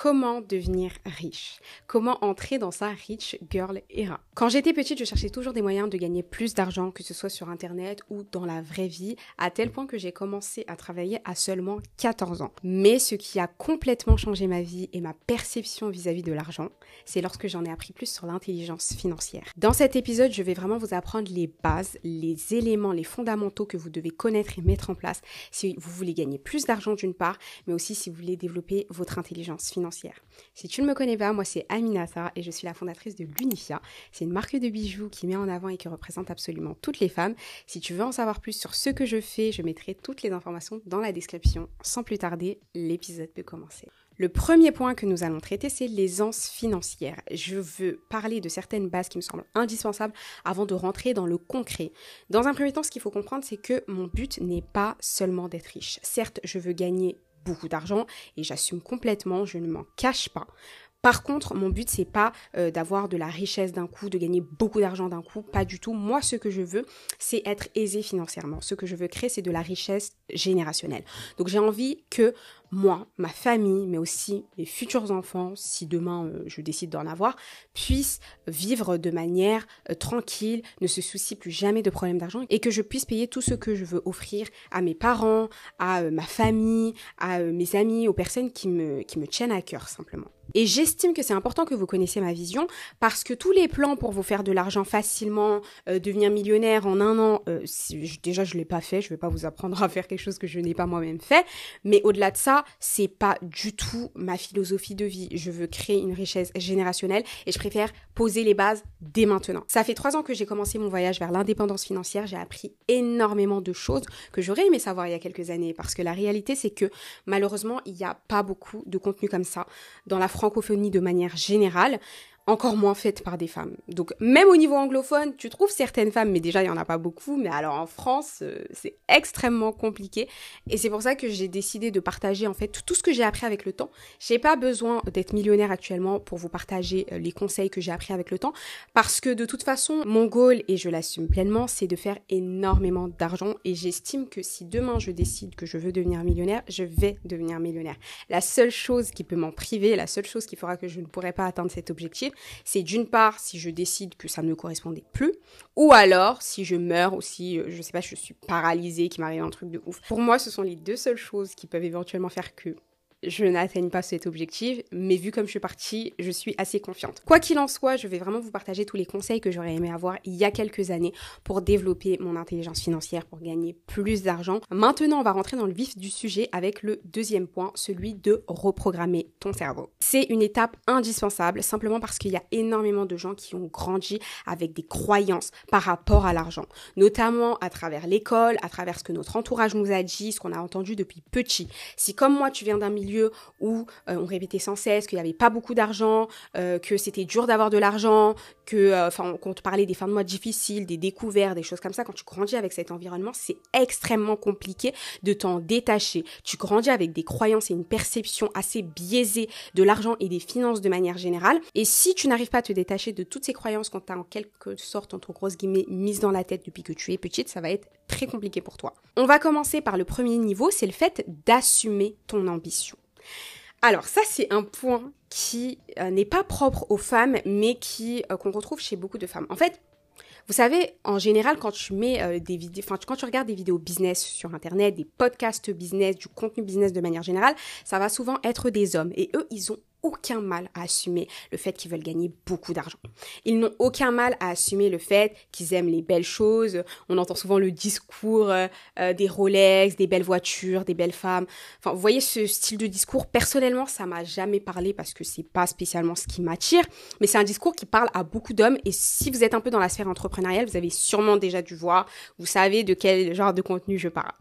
comment devenir riche, comment entrer dans sa rich girl era. Quand j'étais petite, je cherchais toujours des moyens de gagner plus d'argent, que ce soit sur internet ou dans la vraie vie, à tel point que j'ai commencé à travailler à seulement 14 ans. Mais ce qui a complètement changé ma vie et ma perception vis-à-vis de l'argent, c'est lorsque j'en ai appris plus sur l'intelligence financière. Dans cet épisode, je vais vraiment vous apprendre les bases, les éléments, les fondamentaux que vous devez connaître et mettre en place si vous voulez gagner plus d'argent d'une part, mais aussi si vous voulez développer votre intelligence financière si tu ne me connais pas, moi c'est Aminata et je suis la fondatrice de l'Unifia. C'est une marque de bijoux qui met en avant et qui représente absolument toutes les femmes. Si tu veux en savoir plus sur ce que je fais, je mettrai toutes les informations dans la description. Sans plus tarder, l'épisode peut commencer. Le premier point que nous allons traiter, c'est l'aisance financière. Je veux parler de certaines bases qui me semblent indispensables avant de rentrer dans le concret. Dans un premier temps, ce qu'il faut comprendre, c'est que mon but n'est pas seulement d'être riche. Certes, je veux gagner beaucoup d'argent et j'assume complètement, je ne m'en cache pas. Par contre, mon but c'est pas euh, d'avoir de la richesse d'un coup, de gagner beaucoup d'argent d'un coup, pas du tout. Moi, ce que je veux, c'est être aisé financièrement. Ce que je veux créer, c'est de la richesse générationnelle. Donc j'ai envie que moi, ma famille, mais aussi mes futurs enfants, si demain euh, je décide d'en avoir, puissent vivre de manière euh, tranquille, ne se soucient plus jamais de problèmes d'argent et que je puisse payer tout ce que je veux offrir à mes parents, à euh, ma famille, à mes amis, aux personnes qui me, qui me tiennent à cœur simplement. Et j'estime que c'est important que vous connaissiez ma vision parce que tous les plans pour vous faire de l'argent facilement, devenir millionnaire en un an, déjà je l'ai pas fait, je vais pas vous apprendre à faire quelque chose que je n'ai pas moi-même fait, mais au-delà de ça, c'est pas du tout ma philosophie de vie. Je veux créer une richesse générationnelle et je préfère poser les bases dès maintenant. Ça fait trois ans que j'ai commencé mon voyage vers l'indépendance financière. J'ai appris énormément de choses que j'aurais aimé savoir il y a quelques années parce que la réalité, c'est que malheureusement, il n'y a pas beaucoup de contenu comme ça dans la francophonie de manière générale encore moins faites par des femmes. Donc même au niveau anglophone, tu trouves certaines femmes, mais déjà il y en a pas beaucoup, mais alors en France, euh, c'est extrêmement compliqué et c'est pour ça que j'ai décidé de partager en fait tout ce que j'ai appris avec le temps. J'ai pas besoin d'être millionnaire actuellement pour vous partager euh, les conseils que j'ai appris avec le temps parce que de toute façon, mon goal et je l'assume pleinement, c'est de faire énormément d'argent et j'estime que si demain je décide que je veux devenir millionnaire, je vais devenir millionnaire. La seule chose qui peut m'en priver, la seule chose qui fera que je ne pourrai pas atteindre cet objectif, c'est d'une part si je décide que ça ne me correspondait plus, ou alors si je meurs ou si, euh, je sais pas, je suis paralysée, qui m'arrive un truc de ouf. Pour moi, ce sont les deux seules choses qui peuvent éventuellement faire que je n'atteigne pas cet objectif, mais vu comme je suis partie, je suis assez confiante. Quoi qu'il en soit, je vais vraiment vous partager tous les conseils que j'aurais aimé avoir il y a quelques années pour développer mon intelligence financière, pour gagner plus d'argent. Maintenant, on va rentrer dans le vif du sujet avec le deuxième point, celui de reprogrammer ton cerveau. C'est une étape indispensable, simplement parce qu'il y a énormément de gens qui ont grandi avec des croyances par rapport à l'argent, notamment à travers l'école, à travers ce que notre entourage nous a dit, ce qu'on a entendu depuis petit. Si comme moi, tu viens d'un milieu où euh, on répétait sans cesse qu'il n'y avait pas beaucoup d'argent, euh, que c'était dur d'avoir de l'argent, que, euh, enfin, on te parlait des fins de mois difficiles, des découvertes, des choses comme ça, quand tu grandis avec cet environnement, c'est extrêmement compliqué de t'en détacher. Tu grandis avec des croyances et une perception assez biaisée de l'argent et des finances de manière générale. Et si tu n'arrives pas à te détacher de toutes ces croyances qu'on t'a en quelque sorte, entre grosses guillemets, mises dans la tête depuis que tu es petite, ça va être très compliqué pour toi. On va commencer par le premier niveau, c'est le fait d'assumer ton ambition. Alors ça c'est un point qui euh, n'est pas propre aux femmes mais qui euh, qu'on retrouve chez beaucoup de femmes. En fait, vous savez, en général, quand tu mets euh, des vidéos, quand tu regardes des vidéos business sur Internet, des podcasts business, du contenu business de manière générale, ça va souvent être des hommes. Et eux, ils ont aucun mal à assumer le fait qu'ils veulent gagner beaucoup d'argent. Ils n'ont aucun mal à assumer le fait qu'ils aiment les belles choses. On entend souvent le discours euh, euh, des Rolex, des belles voitures, des belles femmes. Enfin, vous voyez ce style de discours? Personnellement, ça m'a jamais parlé parce que c'est pas spécialement ce qui m'attire, mais c'est un discours qui parle à beaucoup d'hommes. Et si vous êtes un peu dans la sphère entrepreneuriale, vous avez sûrement déjà dû voir. Vous savez de quel genre de contenu je parle.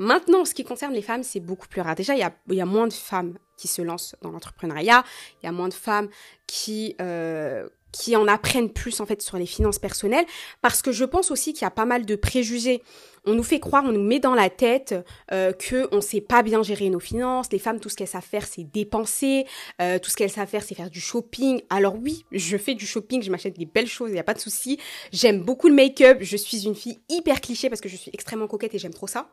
Maintenant, ce qui concerne les femmes, c'est beaucoup plus rare. Déjà, il y a, y a moins de femmes qui se lancent dans l'entrepreneuriat, il y a moins de femmes qui euh, qui en apprennent plus en fait sur les finances personnelles parce que je pense aussi qu'il y a pas mal de préjugés. On nous fait croire, on nous met dans la tête euh, que on sait pas bien gérer nos finances. Les femmes, tout ce qu'elles savent faire, c'est dépenser. Euh, tout ce qu'elles savent faire, c'est faire du shopping. Alors oui, je fais du shopping, je m'achète des belles choses, il y a pas de souci. J'aime beaucoup le make-up. Je suis une fille hyper cliché parce que je suis extrêmement coquette et j'aime trop ça.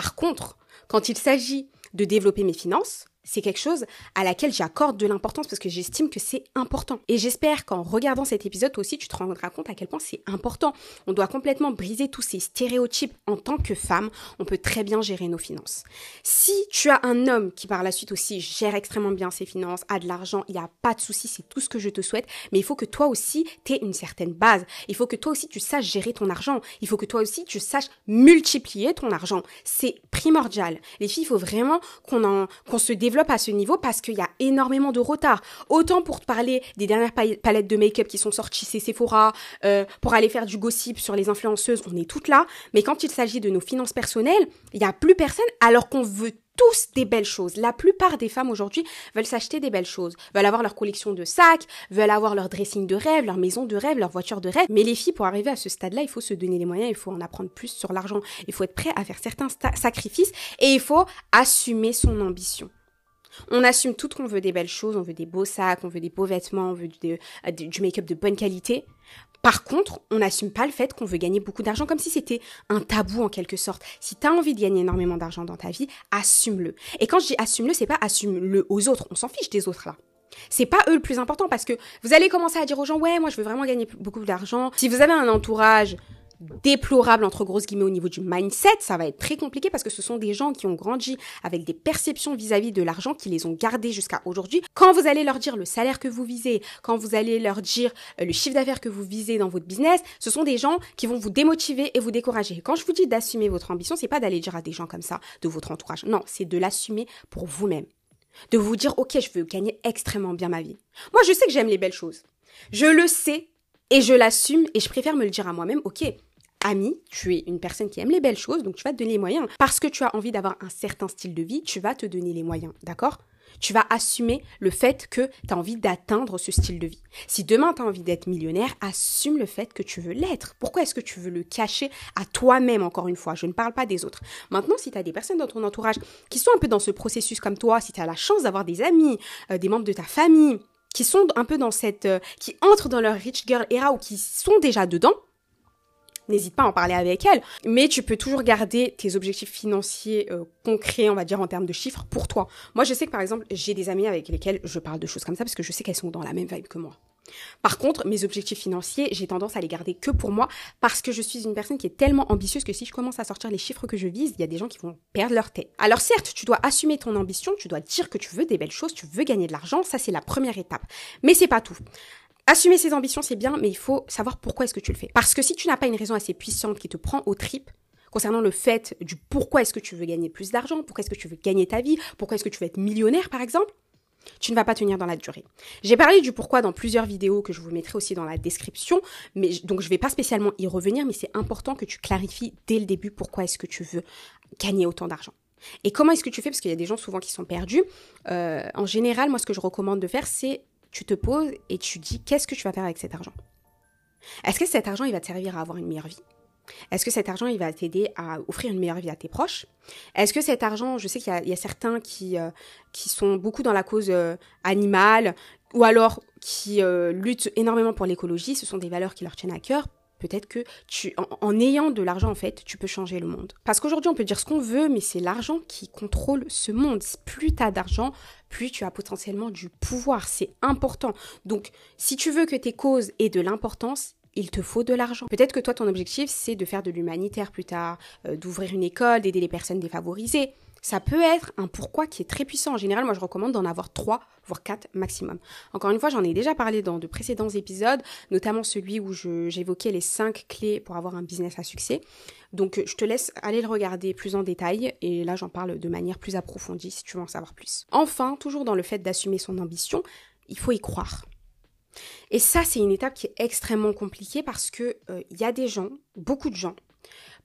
Par contre, quand il s'agit de développer mes finances, c'est quelque chose à laquelle j'accorde de l'importance parce que j'estime que c'est important. Et j'espère qu'en regardant cet épisode, aussi, tu te rendras compte à quel point c'est important. On doit complètement briser tous ces stéréotypes. En tant que femme, on peut très bien gérer nos finances. Si tu as un homme qui par la suite aussi gère extrêmement bien ses finances, a de l'argent, il n'y a pas de souci, c'est tout ce que je te souhaite, mais il faut que toi aussi, tu aies une certaine base. Il faut que toi aussi, tu saches gérer ton argent. Il faut que toi aussi, tu saches multiplier ton argent. C'est primordial. Les filles, il faut vraiment qu'on en, qu'on se développe à ce niveau parce qu'il y a énormément de retard. Autant pour te parler des dernières palettes de make-up qui sont sorties chez Sephora, euh, pour aller faire du gossip sur les influenceuses, on est toutes là. Mais quand il s'agit de nos finances personnelles, il n'y a plus personne alors qu'on veut tous des belles choses. La plupart des femmes aujourd'hui veulent s'acheter des belles choses, veulent avoir leur collection de sacs, veulent avoir leur dressing de rêve, leur maison de rêve, leur voiture de rêve. Mais les filles, pour arriver à ce stade-là, il faut se donner les moyens, il faut en apprendre plus sur l'argent, il faut être prêt à faire certains sacrifices et il faut assumer son ambition. On assume tout qu'on veut des belles choses, on veut des beaux sacs, on veut des beaux vêtements, on veut du, du make-up de bonne qualité. Par contre, on n'assume pas le fait qu'on veut gagner beaucoup d'argent comme si c'était un tabou en quelque sorte. Si tu as envie de gagner énormément d'argent dans ta vie, assume-le. Et quand je dis assume-le, c'est pas assume-le aux autres, on s'en fiche des autres là. C'est pas eux le plus important parce que vous allez commencer à dire aux gens ouais, moi je veux vraiment gagner beaucoup d'argent. Si vous avez un entourage déplorable entre grosses guillemets au niveau du mindset, ça va être très compliqué parce que ce sont des gens qui ont grandi avec des perceptions vis-à-vis de l'argent qui les ont gardées jusqu'à aujourd'hui. Quand vous allez leur dire le salaire que vous visez, quand vous allez leur dire euh, le chiffre d'affaires que vous visez dans votre business, ce sont des gens qui vont vous démotiver et vous décourager. Quand je vous dis d'assumer votre ambition, c'est pas d'aller dire à des gens comme ça de votre entourage. Non, c'est de l'assumer pour vous-même. De vous dire OK, je veux gagner extrêmement bien ma vie. Moi, je sais que j'aime les belles choses. Je le sais et je l'assume et je préfère me le dire à moi-même, OK, ami, tu es une personne qui aime les belles choses, donc tu vas te donner les moyens. Parce que tu as envie d'avoir un certain style de vie, tu vas te donner les moyens, d'accord? Tu vas assumer le fait que tu as envie d'atteindre ce style de vie. Si demain tu as envie d'être millionnaire, assume le fait que tu veux l'être. Pourquoi est-ce que tu veux le cacher à toi-même, encore une fois? Je ne parle pas des autres. Maintenant, si tu as des personnes dans ton entourage qui sont un peu dans ce processus comme toi, si tu as la chance d'avoir des amis, euh, des membres de ta famille, qui sont un peu dans cette... Euh, qui entrent dans leur rich girl era ou qui sont déjà dedans, n'hésite pas à en parler avec elle. Mais tu peux toujours garder tes objectifs financiers euh, concrets, on va dire en termes de chiffres, pour toi. Moi, je sais que par exemple, j'ai des amis avec lesquels je parle de choses comme ça parce que je sais qu'elles sont dans la même vibe que moi. Par contre, mes objectifs financiers, j'ai tendance à les garder que pour moi parce que je suis une personne qui est tellement ambitieuse que si je commence à sortir les chiffres que je vise, il y a des gens qui vont perdre leur tête. Alors certes, tu dois assumer ton ambition, tu dois dire que tu veux des belles choses, tu veux gagner de l'argent, ça c'est la première étape. Mais c'est pas tout. Assumer ses ambitions, c'est bien, mais il faut savoir pourquoi est-ce que tu le fais. Parce que si tu n'as pas une raison assez puissante qui te prend au trip, concernant le fait du pourquoi est-ce que tu veux gagner plus d'argent, pourquoi est-ce que tu veux gagner ta vie, pourquoi est-ce que tu veux être millionnaire par exemple, tu ne vas pas tenir dans la durée. J'ai parlé du pourquoi dans plusieurs vidéos que je vous mettrai aussi dans la description, mais donc je ne vais pas spécialement y revenir, mais c'est important que tu clarifies dès le début pourquoi est-ce que tu veux gagner autant d'argent. Et comment est-ce que tu fais? Parce qu'il y a des gens souvent qui sont perdus. Euh, en général, moi, ce que je recommande de faire, c'est tu te poses et tu dis qu'est-ce que tu vas faire avec cet argent? Est-ce que cet argent, il va te servir à avoir une meilleure vie? Est-ce que cet argent, il va t'aider à offrir une meilleure vie à tes proches? Est-ce que cet argent, je sais qu'il y, a certains qui, euh, qui sont beaucoup dans la cause euh, animale ou alors qui euh, luttent énormément pour l'écologie, ce sont des valeurs qui leur tiennent à cœur. Peut-être que tu, en, ayant de l'argent, en fait, tu peux changer le monde. Parce qu'aujourd'hui, on peut dire ce qu'on veut, mais c'est l'argent qui contrôle ce monde. Plus tu as d'argent, plus tu as potentiellement du pouvoir. C'est important. Donc, si tu veux que tes causes aient de l'importance, il te faut de l'argent. Peut-être que toi, ton objectif, c'est de faire de l'humanitaire plus tard, euh, d'ouvrir une école, d'aider les personnes défavorisées. Ça peut être un pourquoi qui est très puissant. En général, moi, je recommande d'en avoir trois, voire quatre maximum. Encore une fois, j'en ai déjà parlé dans de précédents épisodes, notamment celui où j'évoquais les cinq clés pour avoir un business à succès. Donc, je te laisse aller le regarder plus en détail. Et là, j'en parle de manière plus approfondie si tu veux en savoir plus. Enfin, toujours dans le fait d'assumer son ambition, il faut y croire. Et ça, c'est une étape qui est extrêmement compliquée parce que euh, il y a des gens, beaucoup de gens,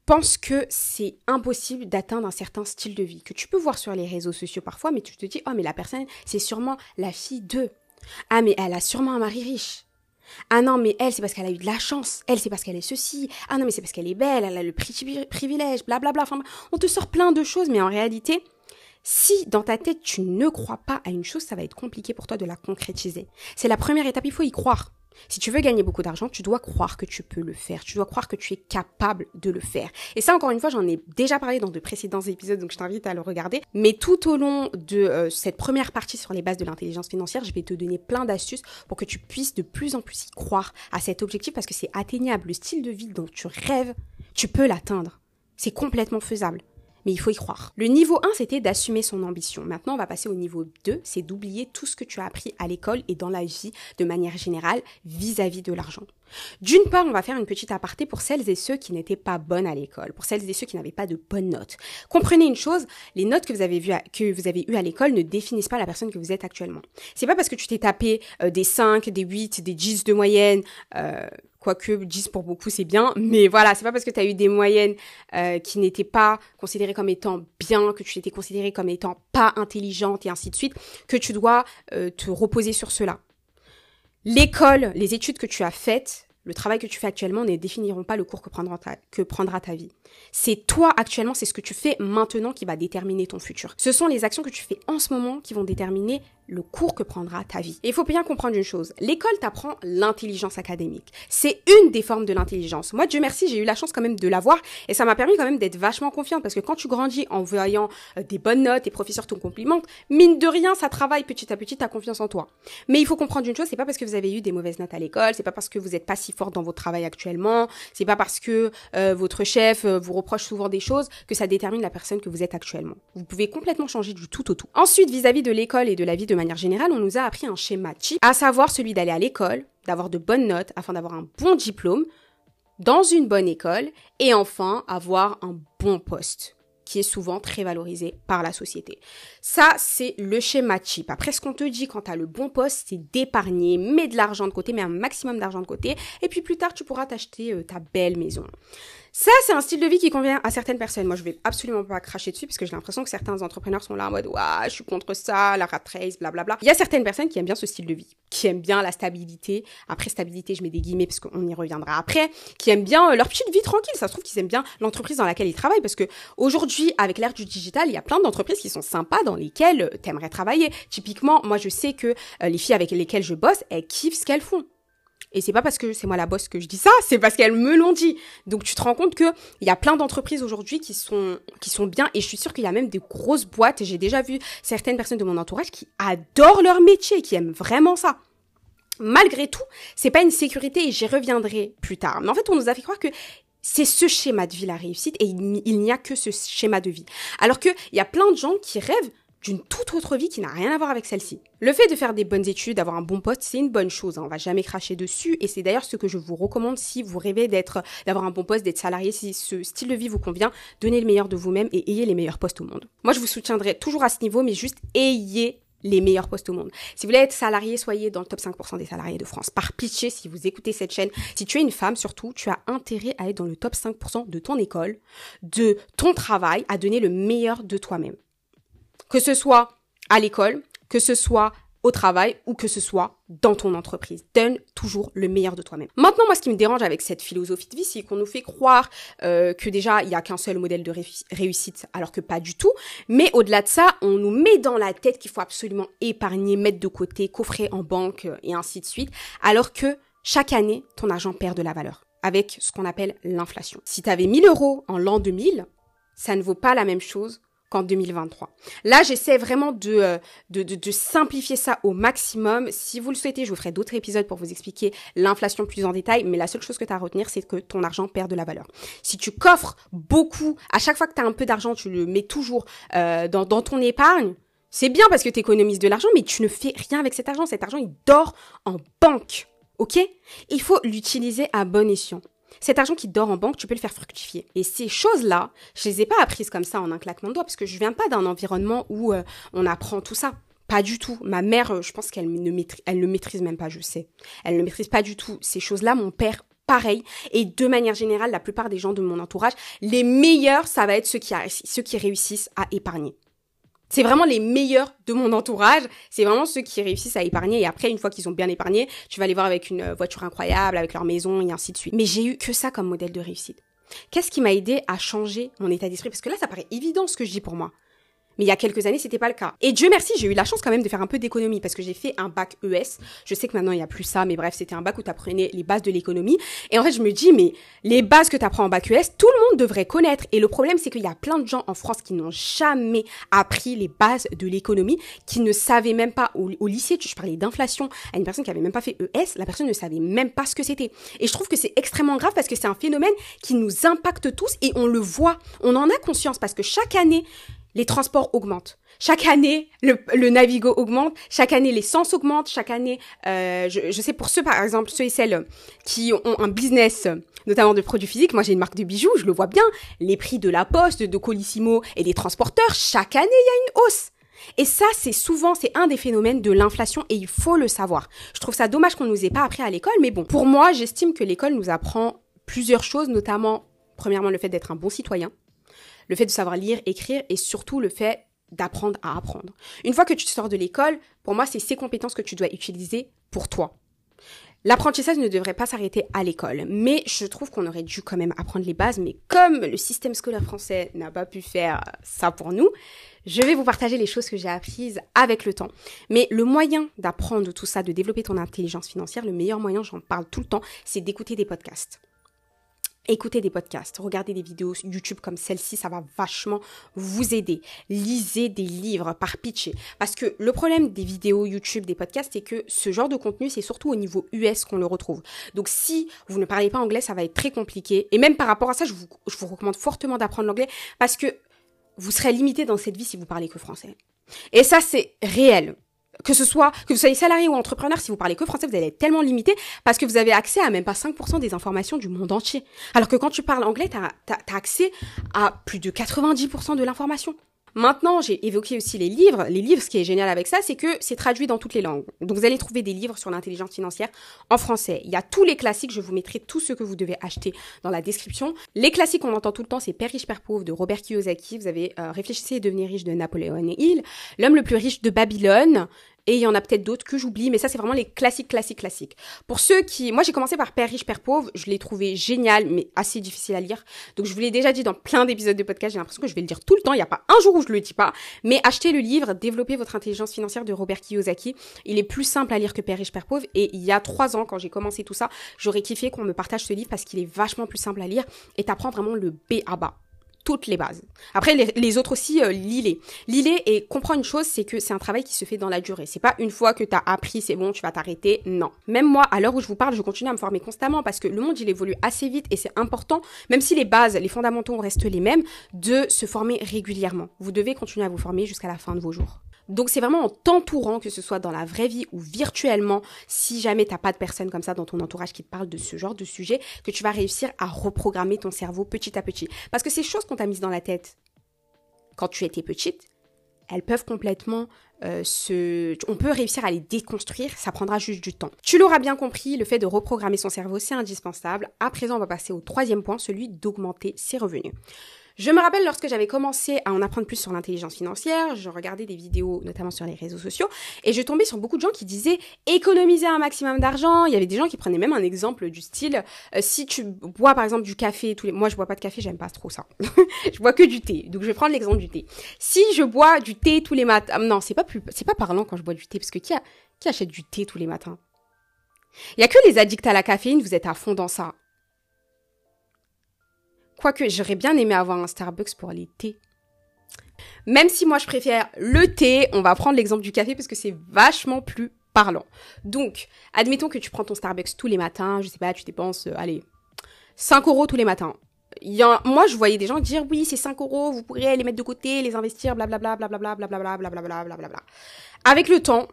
pense que c'est impossible d'atteindre un certain style de vie, que tu peux voir sur les réseaux sociaux parfois, mais tu te dis, oh mais la personne, c'est sûrement la fille d'eux. Ah mais elle a sûrement un mari riche. Ah non, mais elle, c'est parce qu'elle a eu de la chance. Elle, c'est parce qu'elle est ceci. Ah non, mais c'est parce qu'elle est belle, elle a le privilège, blablabla. Enfin, on te sort plein de choses, mais en réalité, si dans ta tête tu ne crois pas à une chose, ça va être compliqué pour toi de la concrétiser. C'est la première étape, il faut y croire. Si tu veux gagner beaucoup d'argent, tu dois croire que tu peux le faire. Tu dois croire que tu es capable de le faire. Et ça, encore une fois, j'en ai déjà parlé dans de précédents épisodes, donc je t'invite à le regarder. Mais tout au long de euh, cette première partie sur les bases de l'intelligence financière, je vais te donner plein d'astuces pour que tu puisses de plus en plus y croire à cet objectif parce que c'est atteignable. Le style de vie dont tu rêves, tu peux l'atteindre. C'est complètement faisable mais il faut y croire. Le niveau 1, c'était d'assumer son ambition. Maintenant, on va passer au niveau 2, c'est d'oublier tout ce que tu as appris à l'école et dans la vie de manière générale vis-à-vis de l'argent. D'une part, on va faire une petite aparté pour celles et ceux qui n'étaient pas bonnes à l'école, pour celles et ceux qui n'avaient pas de bonnes notes. Comprenez une chose, les notes que vous avez, que vous avez eues à l'école ne définissent pas la personne que vous êtes actuellement. C'est pas parce que tu t'es tapé euh, des 5, des 8, des 10 de moyenne, euh, quoique 10 pour beaucoup c'est bien, mais voilà, c'est pas parce que tu as eu des moyennes euh, qui n'étaient pas considérées comme étant bien, que tu étais considérée comme étant pas intelligente et ainsi de suite, que tu dois euh, te reposer sur cela. L'école, les études que tu as faites, le travail que tu fais actuellement ne définiront pas le cours que prendra que prendra ta vie. C'est toi actuellement, c'est ce que tu fais maintenant qui va déterminer ton futur. Ce sont les actions que tu fais en ce moment qui vont déterminer le cours que prendra ta vie. Et il faut bien comprendre une chose, l'école t'apprend l'intelligence académique. C'est une des formes de l'intelligence. Moi, Dieu merci, j'ai eu la chance quand même de l'avoir et ça m'a permis quand même d'être vachement confiante parce que quand tu grandis en voyant euh, des bonnes notes, et professeurs te complimentent, mine de rien, ça travaille petit à petit ta confiance en toi. Mais il faut comprendre une chose, c'est pas parce que vous avez eu des mauvaises notes à l'école, c'est pas parce que vous n'êtes pas si fort dans votre travail actuellement, c'est pas parce que euh, votre chef euh, vous reproche souvent des choses que ça détermine la personne que vous êtes actuellement. Vous pouvez complètement changer du tout au tout. Ensuite, vis-à-vis -vis de l'école et de la vie de manière générale, on nous a appris un schéma type, à savoir celui d'aller à l'école, d'avoir de bonnes notes afin d'avoir un bon diplôme, dans une bonne école, et enfin avoir un bon poste qui est souvent très valorisé par la société. Ça, c'est le schéma type. Après, ce qu'on te dit quand tu as le bon poste, c'est d'épargner, mets de l'argent de côté, mets un maximum d'argent de côté, et puis plus tard, tu pourras t'acheter euh, ta belle maison. Ça, c'est un style de vie qui convient à certaines personnes. Moi, je vais absolument pas cracher dessus parce que j'ai l'impression que certains entrepreneurs sont là en mode, ouais, je suis contre ça, la rat race, blablabla. Il y a certaines personnes qui aiment bien ce style de vie, qui aiment bien la stabilité. Après stabilité, je mets des guillemets parce qu'on y reviendra après, qui aiment bien euh, leur petite vie tranquille. Ça se trouve qu'ils aiment bien l'entreprise dans laquelle ils travaillent parce que aujourd'hui, avec l'ère du digital, il y a plein d'entreprises qui sont sympas dans lesquelles euh, t'aimerais travailler. Typiquement, moi, je sais que euh, les filles avec lesquelles je bosse, elles kiffent ce qu'elles font. Et c'est pas parce que c'est moi la bosse que je dis ça, c'est parce qu'elles me l'ont dit. Donc tu te rends compte que il y a plein d'entreprises aujourd'hui qui sont qui sont bien et je suis sûre qu'il y a même des grosses boîtes. J'ai déjà vu certaines personnes de mon entourage qui adorent leur métier, qui aiment vraiment ça. Malgré tout, c'est pas une sécurité et j'y reviendrai plus tard. Mais en fait, on nous a fait croire que c'est ce schéma de vie la réussite et il n'y a que ce schéma de vie. Alors que il y a plein de gens qui rêvent d'une toute autre vie qui n'a rien à voir avec celle-ci. Le fait de faire des bonnes études, d'avoir un bon poste, c'est une bonne chose. Hein. On va jamais cracher dessus et c'est d'ailleurs ce que je vous recommande si vous rêvez d'être, d'avoir un bon poste, d'être salarié, si ce style de vie vous convient, donnez le meilleur de vous-même et ayez les meilleurs postes au monde. Moi, je vous soutiendrai toujours à ce niveau, mais juste ayez les meilleurs postes au monde. Si vous voulez être salarié, soyez dans le top 5% des salariés de France. Par pitié, si vous écoutez cette chaîne, si tu es une femme surtout, tu as intérêt à être dans le top 5% de ton école, de ton travail, à donner le meilleur de toi-même. Que ce soit à l'école, que ce soit au travail ou que ce soit dans ton entreprise. Donne toujours le meilleur de toi-même. Maintenant, moi, ce qui me dérange avec cette philosophie de vie, c'est qu'on nous fait croire euh, que déjà, il n'y a qu'un seul modèle de réussite, alors que pas du tout. Mais au-delà de ça, on nous met dans la tête qu'il faut absolument épargner, mettre de côté, coffrer en banque euh, et ainsi de suite, alors que chaque année, ton argent perd de la valeur avec ce qu'on appelle l'inflation. Si tu avais 1000 euros en l'an 2000, ça ne vaut pas la même chose qu'en 2023. Là, j'essaie vraiment euh, de, de, de, simplifier ça au maximum. Si vous le souhaitez, je vous ferai d'autres épisodes pour vous expliquer l'inflation plus en détail, mais la seule chose que tu as à retenir, c'est que ton argent perd de la valeur. Si tu coffres beaucoup, à chaque fois que tu as un peu d'argent, tu le mets toujours euh, dans, dans ton épargne, c'est bien parce que tu économises de l'argent, mais tu ne fais rien avec cet argent. Cet argent, il dort en banque. Ok? Il faut l'utiliser à bon escient. Cet argent qui dort en banque, tu peux le faire fructifier. Et ces choses-là, je les ai pas apprises comme ça en un claquement de doigts, parce que je viens pas d'un environnement où euh, on apprend tout ça. Pas du tout. Ma mère, euh, je pense qu'elle ne maîtrise, elle maîtrise même pas, je sais. Elle ne maîtrise pas du tout ces choses-là. Mon père, pareil. Et de manière générale, la plupart des gens de mon entourage, les meilleurs, ça va être ceux qui réussissent à épargner. C'est vraiment les meilleurs de mon entourage. C'est vraiment ceux qui réussissent à épargner. Et après, une fois qu'ils ont bien épargné, tu vas les voir avec une euh, voiture incroyable, avec leur maison et ainsi de suite. Mais j'ai eu que ça comme modèle de réussite. Qu'est-ce qui m'a aidé à changer mon état d'esprit? Parce que là, ça paraît évident ce que je dis pour moi. Mais il y a quelques années, c'était pas le cas. Et Dieu merci, j'ai eu la chance quand même de faire un peu d'économie parce que j'ai fait un bac ES. Je sais que maintenant il y a plus ça, mais bref, c'était un bac où tu apprenais les bases de l'économie. Et en fait, je me dis, mais les bases que tu apprends en bac ES, tout le monde devrait connaître. Et le problème, c'est qu'il y a plein de gens en France qui n'ont jamais appris les bases de l'économie, qui ne savaient même pas au, au lycée, je parlais d'inflation à une personne qui avait même pas fait ES, la personne ne savait même pas ce que c'était. Et je trouve que c'est extrêmement grave parce que c'est un phénomène qui nous impacte tous et on le voit, on en a conscience parce que chaque année, les transports augmentent. Chaque année, le, le Navigo augmente. Chaque année, l'essence augmente. Chaque année, euh, je, je, sais pour ceux, par exemple, ceux et celles qui ont un business, notamment de produits physiques. Moi, j'ai une marque de bijoux, je le vois bien. Les prix de la poste, de Colissimo et des transporteurs, chaque année, il y a une hausse. Et ça, c'est souvent, c'est un des phénomènes de l'inflation et il faut le savoir. Je trouve ça dommage qu'on nous ait pas appris à l'école, mais bon, pour moi, j'estime que l'école nous apprend plusieurs choses, notamment, premièrement, le fait d'être un bon citoyen, le fait de savoir lire, écrire et surtout le fait d'apprendre à apprendre. Une fois que tu sors de l'école, pour moi, c'est ces compétences que tu dois utiliser pour toi. L'apprentissage ne devrait pas s'arrêter à l'école, mais je trouve qu'on aurait dû quand même apprendre les bases, mais comme le système scolaire français n'a pas pu faire ça pour nous, je vais vous partager les choses que j'ai apprises avec le temps. Mais le moyen d'apprendre tout ça, de développer ton intelligence financière, le meilleur moyen, j'en parle tout le temps, c'est d'écouter des podcasts. Écoutez des podcasts, regardez des vidéos YouTube comme celle-ci, ça va vachement vous aider. Lisez des livres par pitcher. Parce que le problème des vidéos YouTube, des podcasts, c'est que ce genre de contenu, c'est surtout au niveau US qu'on le retrouve. Donc si vous ne parlez pas anglais, ça va être très compliqué. Et même par rapport à ça, je vous, je vous recommande fortement d'apprendre l'anglais parce que vous serez limité dans cette vie si vous parlez que français. Et ça, c'est réel que ce soit que vous soyez salarié ou entrepreneur, si vous parlez que français, vous allez être tellement limité parce que vous avez accès à même pas 5% des informations du monde entier. Alors que quand tu parles anglais, tu as, accès à plus de 90% de l'information. Maintenant, j'ai évoqué aussi les livres. Les livres, ce qui est génial avec ça, c'est que c'est traduit dans toutes les langues. Donc vous allez trouver des livres sur l'intelligence financière en français. Il y a tous les classiques, je vous mettrai tout ce que vous devez acheter dans la description. Les classiques qu'on entend tout le temps, c'est Père riche, Père pauvre de Robert Kiyosaki. Vous avez euh, Réfléchissez et devenez riche de Napoléon Hill. L'homme le plus riche de Babylone. Et il y en a peut-être d'autres que j'oublie, mais ça c'est vraiment les classiques, classiques, classiques. Pour ceux qui, moi j'ai commencé par Père riche, Père pauvre, je l'ai trouvé génial, mais assez difficile à lire. Donc je vous l'ai déjà dit dans plein d'épisodes de podcast, j'ai l'impression que je vais le dire tout le temps. Il n'y a pas un jour où je le dis pas. Mais achetez le livre, développez votre intelligence financière de Robert Kiyosaki. Il est plus simple à lire que Père riche, Père pauvre. Et il y a trois ans, quand j'ai commencé tout ça, j'aurais kiffé qu'on me partage ce livre parce qu'il est vachement plus simple à lire et t'apprends vraiment le B à bas toutes les bases. Après, les, autres aussi, euh, lis-les. Lis-les et comprends une chose, c'est que c'est un travail qui se fait dans la durée. C'est pas une fois que tu as appris, c'est bon, tu vas t'arrêter. Non. Même moi, à l'heure où je vous parle, je continue à me former constamment parce que le monde, il évolue assez vite et c'est important, même si les bases, les fondamentaux restent les mêmes, de se former régulièrement. Vous devez continuer à vous former jusqu'à la fin de vos jours. Donc c'est vraiment en t'entourant, que ce soit dans la vraie vie ou virtuellement, si jamais t'as pas de personne comme ça dans ton entourage qui te parle de ce genre de sujet, que tu vas réussir à reprogrammer ton cerveau petit à petit. Parce que ces choses qu'on t'a mises dans la tête quand tu étais petite, elles peuvent complètement euh, se... On peut réussir à les déconstruire, ça prendra juste du temps. Tu l'auras bien compris, le fait de reprogrammer son cerveau, c'est indispensable. À présent, on va passer au troisième point, celui d'augmenter ses revenus. Je me rappelle lorsque j'avais commencé à en apprendre plus sur l'intelligence financière, je regardais des vidéos notamment sur les réseaux sociaux et je tombais sur beaucoup de gens qui disaient économiser un maximum d'argent. Il y avait des gens qui prenaient même un exemple du style euh, si tu bois par exemple du café tous les moi je bois pas de café, j'aime pas trop ça. je bois que du thé. Donc je vais prendre l'exemple du thé. Si je bois du thé tous les matins, non, c'est pas plus c'est pas parlant quand je bois du thé parce que qui qui achète du thé tous les matins? Il y a que les addicts à la caféine, vous êtes à fond dans ça. Quoique, j'aurais bien aimé avoir un Starbucks pour les thés. Même si moi je préfère le thé, on va prendre l'exemple du café parce que c'est vachement plus parlant. Donc, admettons que tu prends ton Starbucks tous les matins, je sais pas, tu dépenses, euh, allez, 5 euros tous les matins. Moi, je voyais des gens dire oui, c'est 5 euros, vous pourrez les mettre de côté, les investir, blablabla, blablabla, blablabla, blablabla, blablabla. Avec le temps,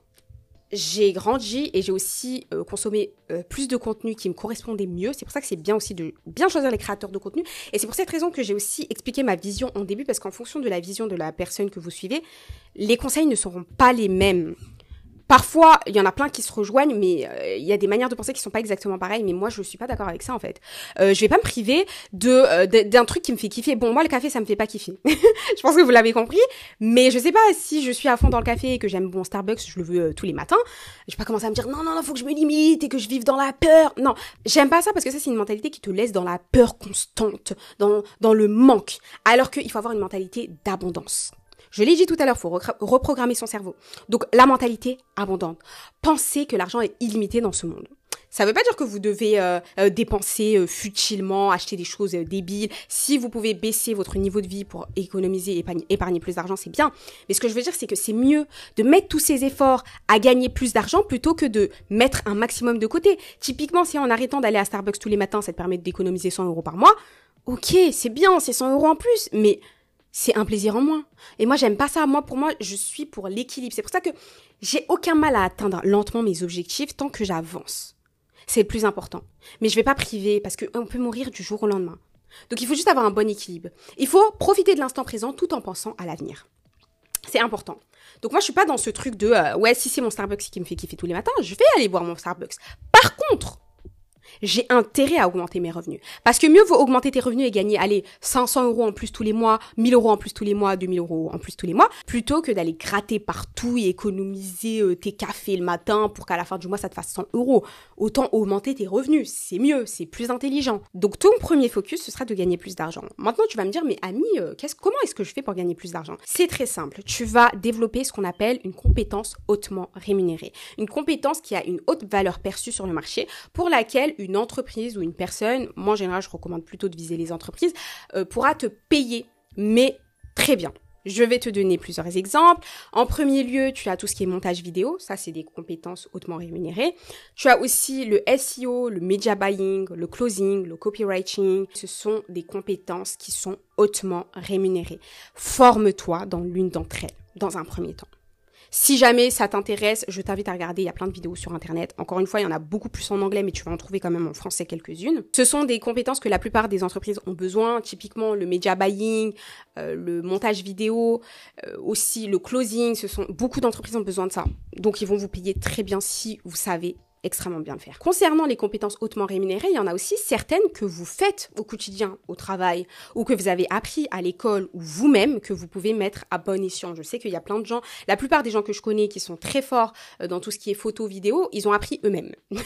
j'ai grandi et j'ai aussi euh, consommé euh, plus de contenu qui me correspondait mieux. C'est pour ça que c'est bien aussi de bien choisir les créateurs de contenu. Et c'est pour cette raison que j'ai aussi expliqué ma vision en début, parce qu'en fonction de la vision de la personne que vous suivez, les conseils ne seront pas les mêmes. Parfois, il y en a plein qui se rejoignent, mais euh, il y a des manières de penser qui sont pas exactement pareilles. Mais moi, je suis pas d'accord avec ça en fait. Euh, je vais pas me priver de euh, d'un truc qui me fait kiffer. Bon, moi, le café, ça me fait pas kiffer. je pense que vous l'avez compris. Mais je sais pas si je suis à fond dans le café et que j'aime bon Starbucks, je le veux euh, tous les matins. Je vais pas commencer à me dire non, non, non, faut que je me limite et que je vive dans la peur. Non, j'aime pas ça parce que ça, c'est une mentalité qui te laisse dans la peur constante, dans dans le manque. Alors qu'il faut avoir une mentalité d'abondance. Je l'ai dit tout à l'heure, faut reprogrammer son cerveau. Donc la mentalité abondante. Pensez que l'argent est illimité dans ce monde. Ça ne veut pas dire que vous devez euh, euh, dépenser euh, futilement, acheter des choses débiles. Si vous pouvez baisser votre niveau de vie pour économiser, épargner, épargner plus d'argent, c'est bien. Mais ce que je veux dire, c'est que c'est mieux de mettre tous ces efforts à gagner plus d'argent plutôt que de mettre un maximum de côté. Typiquement, si en arrêtant d'aller à Starbucks tous les matins, ça te permet d'économiser 100 euros par mois, ok, c'est bien, c'est 100 euros en plus, mais c'est un plaisir en moins. Et moi, j'aime pas ça. Moi, pour moi, je suis pour l'équilibre. C'est pour ça que j'ai aucun mal à atteindre lentement mes objectifs tant que j'avance. C'est le plus important. Mais je vais pas priver parce qu'on peut mourir du jour au lendemain. Donc il faut juste avoir un bon équilibre. Il faut profiter de l'instant présent tout en pensant à l'avenir. C'est important. Donc moi je suis pas dans ce truc de euh, ouais si c'est mon Starbucks qui me fait kiffer tous les matins, je vais aller boire mon Starbucks. Par contre, j'ai intérêt à augmenter mes revenus. Parce que mieux vaut augmenter tes revenus et gagner, allez, 500 euros en plus tous les mois, 1000 euros en plus tous les mois, 2000 euros en plus tous les mois, plutôt que d'aller gratter partout et économiser euh, tes cafés le matin pour qu'à la fin du mois ça te fasse 100 euros. Autant augmenter tes revenus, c'est mieux, c'est plus intelligent. Donc ton premier focus, ce sera de gagner plus d'argent. Maintenant, tu vas me dire, mais Ami, euh, comment est-ce que je fais pour gagner plus d'argent? C'est très simple. Tu vas développer ce qu'on appelle une compétence hautement rémunérée. Une compétence qui a une haute valeur perçue sur le marché pour laquelle une entreprise ou une personne, moi en général je recommande plutôt de viser les entreprises, euh, pourra te payer, mais très bien. Je vais te donner plusieurs exemples. En premier lieu, tu as tout ce qui est montage vidéo, ça c'est des compétences hautement rémunérées. Tu as aussi le SEO, le media buying, le closing, le copywriting. Ce sont des compétences qui sont hautement rémunérées. Forme-toi dans l'une d'entre elles dans un premier temps. Si jamais ça t'intéresse, je t'invite à regarder, il y a plein de vidéos sur internet. Encore une fois, il y en a beaucoup plus en anglais, mais tu vas en trouver quand même en français quelques-unes. Ce sont des compétences que la plupart des entreprises ont besoin, typiquement le media buying, euh, le montage vidéo, euh, aussi le closing, ce sont beaucoup d'entreprises ont besoin de ça. Donc ils vont vous payer très bien si vous savez extrêmement bien le faire. Concernant les compétences hautement rémunérées, il y en a aussi certaines que vous faites au quotidien, au travail, ou que vous avez appris à l'école ou vous-même que vous pouvez mettre à bon escient. Je sais qu'il y a plein de gens, la plupart des gens que je connais qui sont très forts euh, dans tout ce qui est photo, vidéo, ils ont appris eux-mêmes.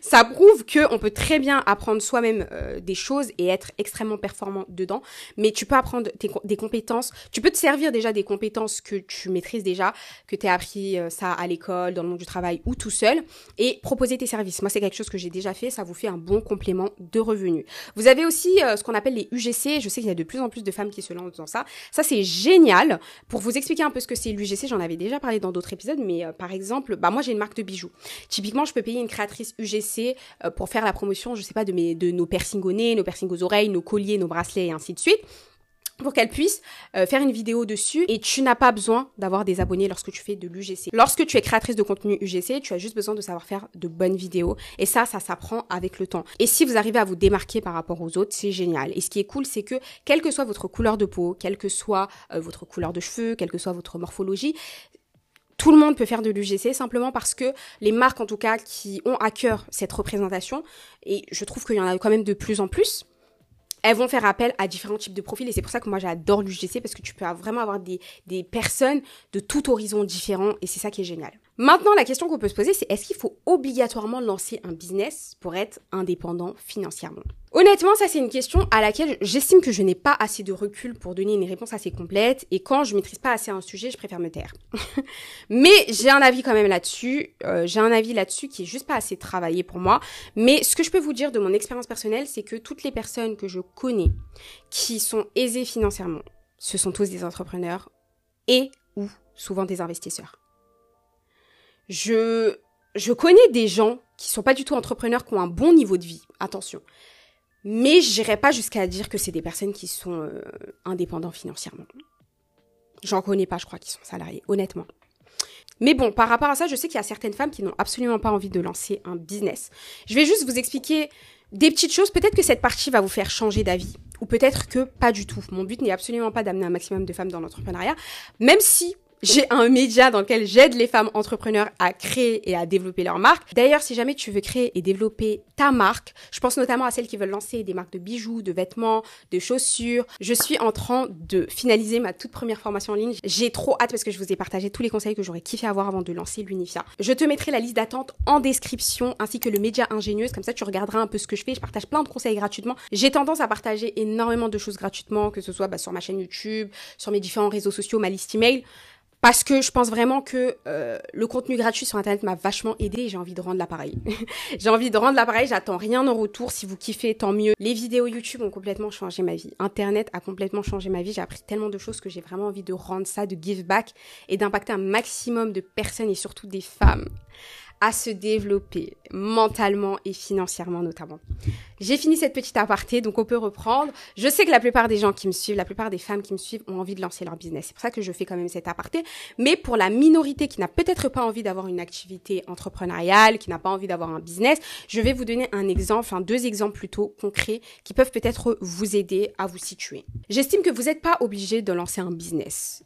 Ça prouve que on peut très bien apprendre soi-même euh, des choses et être extrêmement performant dedans, mais tu peux apprendre des compétences, tu peux te servir déjà des compétences que tu maîtrises déjà, que tu as appris euh, ça à l'école, dans le monde du travail ou tout seul, et proposer tes services. Moi, c'est quelque chose que j'ai déjà fait, ça vous fait un bon complément de revenus. Vous avez aussi euh, ce qu'on appelle les UGC, je sais qu'il y a de plus en plus de femmes qui se lancent dans ça. Ça, c'est génial. Pour vous expliquer un peu ce que c'est l'UGC, j'en avais déjà parlé dans d'autres épisodes, mais euh, par exemple, bah moi j'ai une marque de bijoux. Typiquement, je peux payer une créatrice UGC euh, pour faire la promotion, je sais pas, de, mes, de nos piercings au nez, nos piercings aux oreilles, nos colliers, nos bracelets et ainsi de suite pour qu'elle puisse euh, faire une vidéo dessus et tu n'as pas besoin d'avoir des abonnés lorsque tu fais de l'UGC. Lorsque tu es créatrice de contenu UGC, tu as juste besoin de savoir faire de bonnes vidéos et ça, ça s'apprend avec le temps. Et si vous arrivez à vous démarquer par rapport aux autres, c'est génial. Et ce qui est cool, c'est que quelle que soit votre couleur de peau, quelle que soit euh, votre couleur de cheveux, quelle que soit votre morphologie, tout le monde peut faire de l'UGC simplement parce que les marques en tout cas qui ont à cœur cette représentation, et je trouve qu'il y en a quand même de plus en plus, elles vont faire appel à différents types de profils et c'est pour ça que moi j'adore l'UGC parce que tu peux vraiment avoir des, des personnes de tout horizon différent et c'est ça qui est génial. Maintenant, la question qu'on peut se poser, c'est est-ce qu'il faut obligatoirement lancer un business pour être indépendant financièrement? Honnêtement, ça c'est une question à laquelle j'estime que je n'ai pas assez de recul pour donner une réponse assez complète et quand je maîtrise pas assez un sujet, je préfère me taire. mais j'ai un avis quand même là-dessus. Euh, j'ai un avis là-dessus qui est juste pas assez travaillé pour moi. Mais ce que je peux vous dire de mon expérience personnelle, c'est que toutes les personnes que je connais qui sont aisées financièrement, ce sont tous des entrepreneurs et ou souvent des investisseurs. Je, je connais des gens qui sont pas du tout entrepreneurs, qui ont un bon niveau de vie. Attention. Mais j'irai pas jusqu'à dire que c'est des personnes qui sont euh, indépendants financièrement. J'en connais pas, je crois, qui sont salariés, honnêtement. Mais bon, par rapport à ça, je sais qu'il y a certaines femmes qui n'ont absolument pas envie de lancer un business. Je vais juste vous expliquer des petites choses. Peut-être que cette partie va vous faire changer d'avis. Ou peut-être que pas du tout. Mon but n'est absolument pas d'amener un maximum de femmes dans l'entrepreneuriat. Même si J'ai un média dans lequel j'aide les femmes entrepreneurs à créer et à développer leur marque. D'ailleurs, si jamais tu veux créer et développer ta marque, je pense notamment à celles qui veulent lancer des marques de bijoux, de vêtements, de chaussures. Je suis en train de finaliser ma toute première formation en ligne. J'ai trop hâte parce que je vous ai partagé tous les conseils que j'aurais kiffé avoir avant de lancer l'Unifia. Je te mettrai la liste d'attente en description ainsi que le média ingénieuse. Comme ça, tu regarderas un peu ce que je fais. Je partage plein de conseils gratuitement. J'ai tendance à partager énormément de choses gratuitement, que ce soit bah, sur ma chaîne YouTube, sur mes différents réseaux sociaux, ma liste email. Parce que je pense vraiment que euh, le contenu gratuit sur Internet m'a vachement aidé et j'ai envie de rendre l'appareil. j'ai envie de rendre l'appareil, j'attends rien en retour. Si vous kiffez, tant mieux. Les vidéos YouTube ont complètement changé ma vie. Internet a complètement changé ma vie. J'ai appris tellement de choses que j'ai vraiment envie de rendre ça, de give back et d'impacter un maximum de personnes et surtout des femmes à se développer mentalement et financièrement notamment. J'ai fini cette petite aparté, donc on peut reprendre. Je sais que la plupart des gens qui me suivent, la plupart des femmes qui me suivent ont envie de lancer leur business. C'est pour ça que je fais quand même cette aparté. Mais pour la minorité qui n'a peut-être pas envie d'avoir une activité entrepreneuriale, qui n'a pas envie d'avoir un business, je vais vous donner un exemple, deux exemples plutôt concrets qui peuvent peut-être vous aider à vous situer. J'estime que vous n'êtes pas obligé de lancer un business.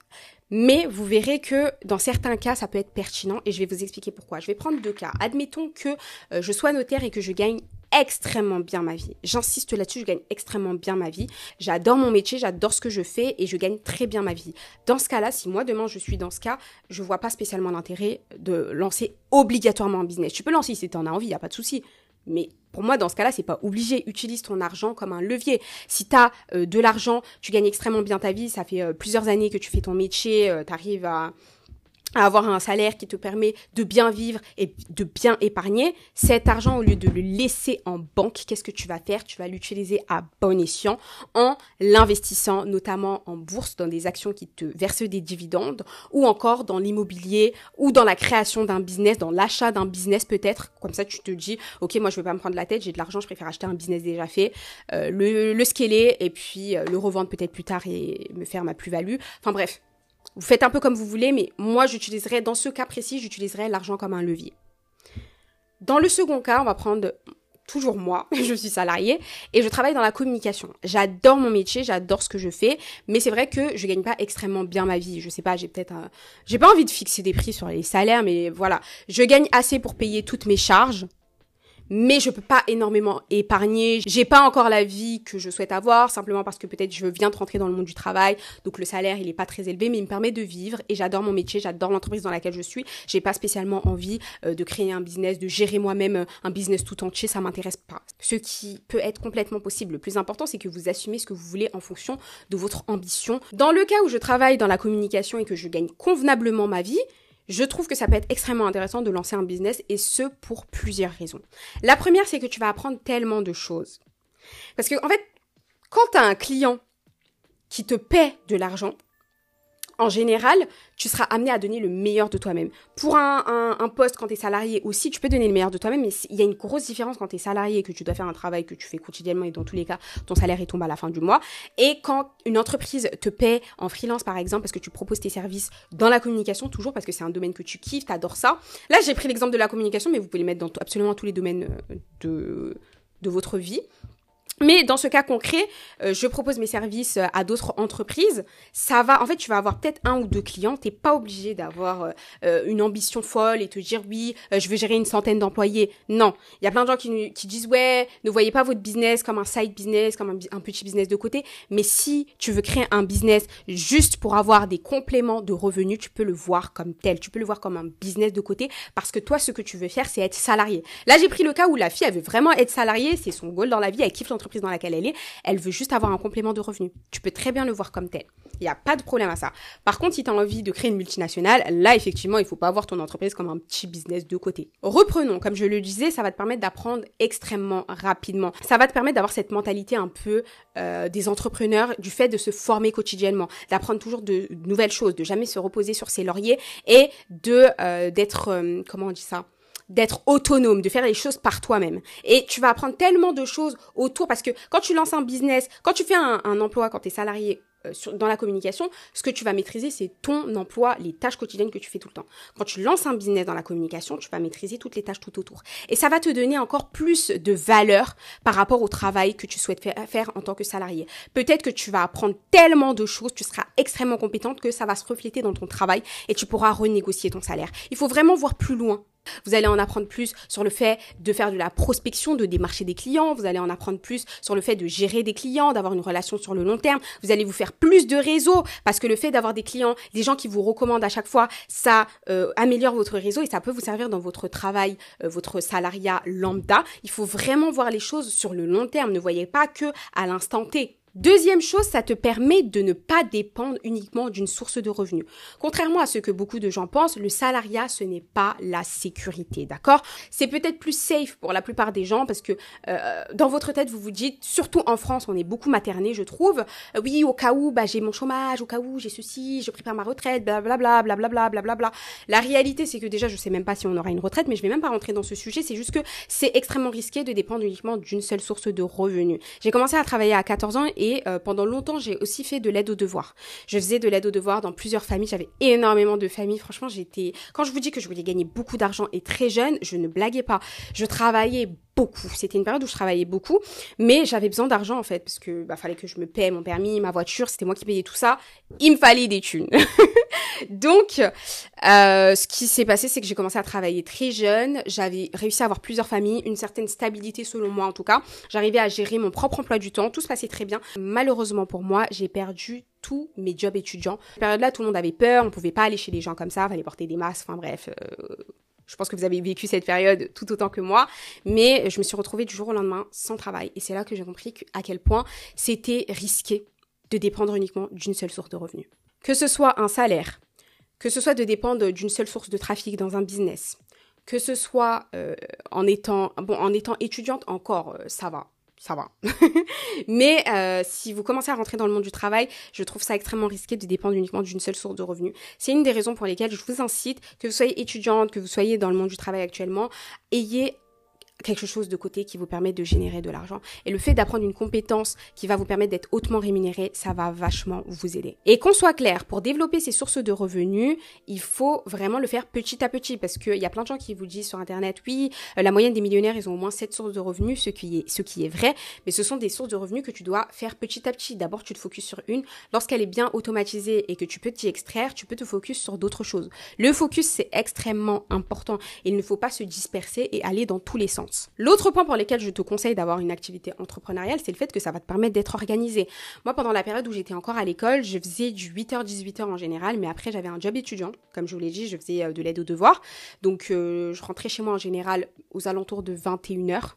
Mais vous verrez que dans certains cas, ça peut être pertinent et je vais vous expliquer pourquoi. Je vais prendre deux cas. Admettons que euh, je sois notaire et que je gagne extrêmement bien ma vie. J'insiste là-dessus, je gagne extrêmement bien ma vie. J'adore mon métier, j'adore ce que je fais et je gagne très bien ma vie. Dans ce cas-là, si moi demain je suis dans ce cas, je vois pas spécialement l'intérêt de lancer obligatoirement un business. Tu peux lancer si tu en as envie, il y a pas de souci. Mais pour moi, dans ce cas-là, c'est pas obligé. Utilise ton argent comme un levier. Si tu as euh, de l'argent, tu gagnes extrêmement bien ta vie, ça fait euh, plusieurs années que tu fais ton métier, euh, tu arrives à, à avoir un salaire qui te permet de bien vivre et de bien épargner, cet argent, au lieu de le laisser en banque, qu'est-ce que tu vas faire? Tu vas l'utiliser à bon escient en l'investissant notamment en bourse, dans des actions qui te versent des dividendes, ou encore dans l'immobilier, ou dans la création d'un business, dans l'achat d'un business peut-être. Comme ça, tu te dis, ok, moi je veux pas me prendre la tête, j'ai de l'argent, je préfère acheter un business déjà fait, euh, le, le scaler et puis euh, le revendre peut-être plus tard et me faire ma plus-value. Enfin bref, vous faites un peu comme vous voulez, mais moi, j'utiliserai, dans ce cas précis, j'utiliserai l'argent comme un levier. Dans le second cas, on va prendre toujours moi, je suis salariée et je travaille dans la communication. J'adore mon métier, j'adore ce que je fais, mais c'est vrai que je gagne pas extrêmement bien ma vie. Je sais pas, j'ai peut-être j'ai pas envie de fixer des prix sur les salaires mais voilà, je gagne assez pour payer toutes mes charges, mais je peux pas énormément épargner. J'ai pas encore la vie que je souhaite avoir, simplement parce que peut-être je viens de rentrer dans le monde du travail, donc le salaire il est pas très élevé, mais il me permet de vivre et j'adore mon métier, j'adore l'entreprise dans laquelle je suis. J'ai pas spécialement envie euh, de créer un business, de gérer moi-même euh, un business tout entier, ça m'intéresse pas. Ce qui peut être complètement possible. Le plus important, c'est que vous assumez ce que vous voulez en fonction de votre ambition. Dans le cas où je travaille dans la communication et que je gagne convenablement ma vie, je trouve que ça peut être extrêmement intéressant de lancer un business et ce pour plusieurs raisons. La première, c'est que tu vas apprendre tellement de choses. Parce que, en fait, quand tu as un client qui te paie de l'argent, en général, tu seras amené à donner le meilleur de toi-même. Pour un, poste, quand tu es salarié aussi, tu peux donner le meilleur de toi-même, mais il y a une grosse différence quand tu es salarié et que tu dois faire un travail que tu fais quotidiennement et dans tous les cas, ton salaire tombe à la fin du mois. Et quand une entreprise te paie en freelance, par exemple, parce que tu proposes tes services dans la communication, toujours parce que c'est un domaine que tu kiffes, tu adores ça. Là, j'ai pris l'exemple de la communication, mais vous pouvez le mettre dans absolument tous les domaines euh, de, de votre vie. Mais dans ce cas concret, euh, je propose mes services euh, à d'autres entreprises. Ça va, en fait, tu vas avoir peut-être un ou deux clients. T'es pas obligé d'avoir euh, une ambition folle et te dire oui, je veux gérer une centaine d'employés. Non, il y a plein de gens qui, qui, disent ouais, ne voyez pas votre business comme un side business, comme un, un, petit business de côté. Mais si tu veux créer un business juste pour avoir des compléments de revenus, tu peux le voir comme tel. Tu peux le voir comme un business de côté parce que toi, ce que tu veux faire, c'est être salarié. Là, j'ai pris le cas où la fille elle veut vraiment être salariée. C'est son goal dans la vie. Elle kiffe l'entreprise dans laquelle elle est, elle veut juste avoir un complément de revenu. Tu peux très bien le voir comme tel. Il n'y a pas de problème à ça. Par contre, si tu as envie de créer une multinationale, là, effectivement, il faut pas voir ton entreprise comme un petit business de côté. Reprenons, comme je le disais, ça va te permettre d'apprendre extrêmement rapidement. Ça va te permettre d'avoir cette mentalité un peu euh, des entrepreneurs, du fait de se former quotidiennement, d'apprendre toujours de, nouvelles choses, de jamais se reposer sur ses lauriers et de euh, d'être, euh, comment on dit ça? D'être autonome, de faire les choses par toi-même. Et tu vas apprendre tellement de choses autour parce que quand tu lances un business, quand tu fais un, emploi, quand tu es salarié euh, dans la communication, ce que tu vas maîtriser, c'est ton emploi, les tâches quotidiennes que tu fais tout le temps. Quand tu lances un business dans la communication, tu vas maîtriser toutes les tâches tout autour. Et ça va te donner encore plus de valeur par rapport au travail que tu souhaites faire en tant que salarié. Peut-être que tu vas apprendre tellement de choses, tu seras extrêmement compétente que ça va se refléter dans ton travail et tu pourras renégocier ton salaire. Il faut vraiment voir plus loin vous allez en apprendre plus sur le fait de faire de la prospection, de démarcher des clients. Vous allez en apprendre plus sur le fait de gérer des clients, d'avoir une relation sur le long terme. Vous allez vous faire plus de réseaux parce que le fait d'avoir des clients, des gens qui vous recommandent à chaque fois, ça euh, améliore votre réseau et ça peut vous servir dans votre travail, euh, votre salariat lambda. Il faut vraiment voir les choses sur le long terme. Ne voyez pas que à l'instant T. Deuxième chose, ça te permet de ne pas dépendre uniquement d'une source de revenus. Contrairement à ce que beaucoup de gens pensent, le salariat, ce n'est pas la sécurité, d'accord? C'est peut-être plus safe pour la plupart des gens parce que euh, dans votre tête, vous vous dites, surtout en France, on est beaucoup materné, je trouve. Euh, oui, au cas où bah, j'ai mon chômage, au cas où j'ai ceci, je prépare ma retraite, blablabla, blablabla, blablabla. La réalité, c'est que déjà, je sais même pas si on aura une retraite, mais je vais même pas rentrer dans ce sujet. C'est juste que c'est extrêmement risqué de dépendre uniquement d'une seule source de revenus. J'ai commencé à travailler à 14 ans euh, pendant longtemps, j'ai aussi fait de l'aide aux devoirs. Je faisais de l'aide aux devoirs dans plusieurs familles. J'avais énormément de familles. Franchement, j'étais. Quand je vous dis que je voulais gagner beaucoup d'argent et très jeune, je ne blaguais pas. Je travaillais C'était une période où je travaillais beaucoup, mais j'avais besoin d'argent en fait parce que bah fallait que je me paie mon permis, ma voiture, c'était moi qui payais tout ça. Il me fallait des thunes. Donc, euh, ce qui s'est passé, c'est que j'ai commencé à travailler très jeune. J'avais réussi à avoir plusieurs familles, une certaine stabilité selon moi en tout cas. J'arrivais à gérer mon propre emploi du temps. Tout se passait très bien. Malheureusement pour moi, j'ai perdu tous mes jobs étudiants. Cette période-là, tout le monde avait peur. On pouvait pas aller chez les gens comme ça. Fallait porter des masques. Enfin bref. Euh, je pense que vous avez vécu cette période tout autant que moi, mais je me suis retrouvée du jour au lendemain sans travail. Et c'est là que j'ai compris à quel point c'était risqué de dépendre uniquement d'une seule source de revenus. Que ce soit un salaire, que ce soit de dépendre d'une seule source de trafic dans un business, que ce soit euh, en étant bon étudiante encore euh, ça va ça va. Mais euh, si vous commencez à rentrer dans le monde du travail je trouve ça extrêmement risqué de dépendre uniquement d'une seule source de revenus. C'est une des raisons pour lesquelles je vous incite que vous soyez étudiante que vous soyez dans le monde du travail actuellement ayez quelque chose de côté qui vous permet de générer de l'argent. Et le fait d'apprendre une compétence qui va vous permettre d'être hautement rémunéré, ça va vachement vous aider. Et qu'on soit clair, pour développer ces sources de revenus, il faut vraiment le faire petit à petit parce qu'il y a plein de gens qui vous disent sur Internet, oui, euh, la moyenne des millionnaires, ils ont au moins 7 sources de revenus, ce qui est, ce qui est vrai, mais ce sont des sources de revenus que tu dois faire petit à petit. D'abord, tu te focuses sur une. Lorsqu'elle est bien automatisée et que tu peux t'y extraire, tu peux te focus sur d'autres choses. Le focus, c'est extrêmement important. Il ne faut pas se disperser et aller dans tous les sens. L'autre point pour lequel je te conseille d'avoir une activité entrepreneuriale, c'est le fait que ça va te permettre d'être organisé. Moi, pendant la période où j'étais encore à l'école, je faisais du 8h-18h en général, mais après, j'avais un job étudiant. Comme je vous l'ai dit, je faisais euh, de l'aide aux devoirs. Donc, euh, je rentrais chez moi en général aux alentours de 21h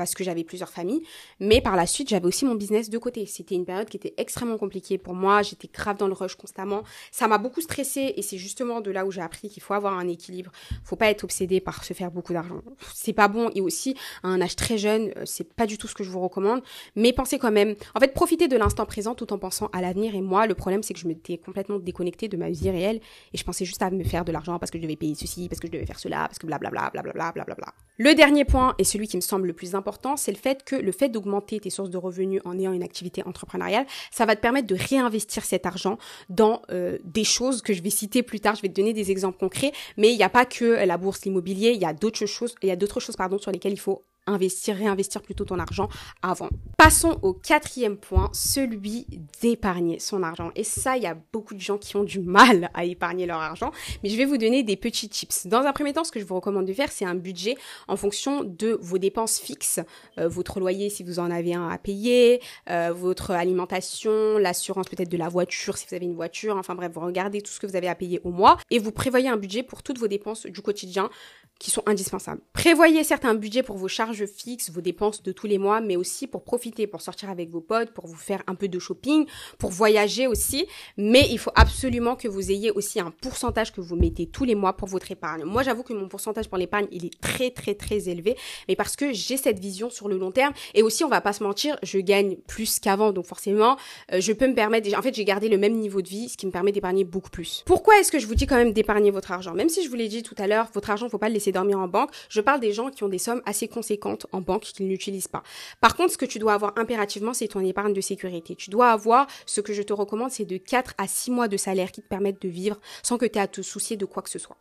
parce que j'avais plusieurs familles. Mais par la suite, j'avais aussi mon business de côté. C'était une période qui était extrêmement compliquée pour moi. J'étais grave dans le rush constamment. Ça m'a beaucoup stressée et c'est justement de là où j'ai appris qu'il faut avoir un équilibre. Faut pas être obsédé par se faire beaucoup d'argent. C'est pas bon et aussi à un âge très jeune, euh, c'est pas du tout ce que je vous recommande. Mais pensez quand même, en fait, profitez de l'instant présent tout en pensant à l'avenir. Et moi, le problème, c'est que je m'étais complètement déconnectée de ma vie réelle et je pensais juste à me faire de l'argent parce que je devais payer ceci, parce que je devais faire cela, parce que blablabla, blablabla, blablabla. Le dernier point et celui qui me semble le plus important c'est le fait que le fait d'augmenter tes sources de revenus en ayant une activité entrepreneuriale, ça va te permettre de réinvestir cet argent dans euh, des choses que je vais citer plus tard. Je vais te donner des exemples concrets, mais il n'y a pas que la bourse, l'immobilier, il y a d'autres choses, il y a d'autres choses pardon sur lesquelles il faut investir, réinvestir plutôt ton argent avant. Passons au quatrième point, celui d'épargner son argent. Et ça, il y a beaucoup de gens qui ont du mal à épargner leur argent, mais je vais vous donner des petits tips. Dans un premier temps, ce que je vous recommande de faire, c'est un budget en fonction de vos dépenses fixes, euh, votre loyer si vous en avez un à payer, euh, votre alimentation, l'assurance peut-être de la voiture si vous avez une voiture, enfin bref, vous regardez tout ce que vous avez à payer au mois et vous prévoyez un budget pour toutes vos dépenses du quotidien qui sont indispensables. Prévoyez certains budgets pour vos charges fixes, vos dépenses de tous les mois, mais aussi pour profiter, pour sortir avec vos potes, pour vous faire un peu de shopping, pour voyager aussi. Mais il faut absolument que vous ayez aussi un pourcentage que vous mettez tous les mois pour votre épargne. Moi, j'avoue que mon pourcentage pour l'épargne, il est très très très élevé, mais parce que j'ai cette vision sur le long terme et aussi, on va pas se mentir, je gagne plus qu'avant, donc forcément, euh, je peux me permettre. En fait, j'ai gardé le même niveau de vie, ce qui me permet d'épargner beaucoup plus. Pourquoi est-ce que je vous dis quand même d'épargner votre argent? Même si je vous l'ai dit tout à l'heure, votre argent, faut pas le laisser dormir en banque. Je parle des gens qui ont des sommes assez conséquentes en banque qu'ils n'utilisent pas. Par contre, ce que tu dois avoir impérativement, c'est ton épargne de sécurité. Tu dois avoir, ce que je te recommande, c'est de 4 à 6 mois de salaire qui te permettent de vivre sans que tu aies à te soucier de quoi que ce soit.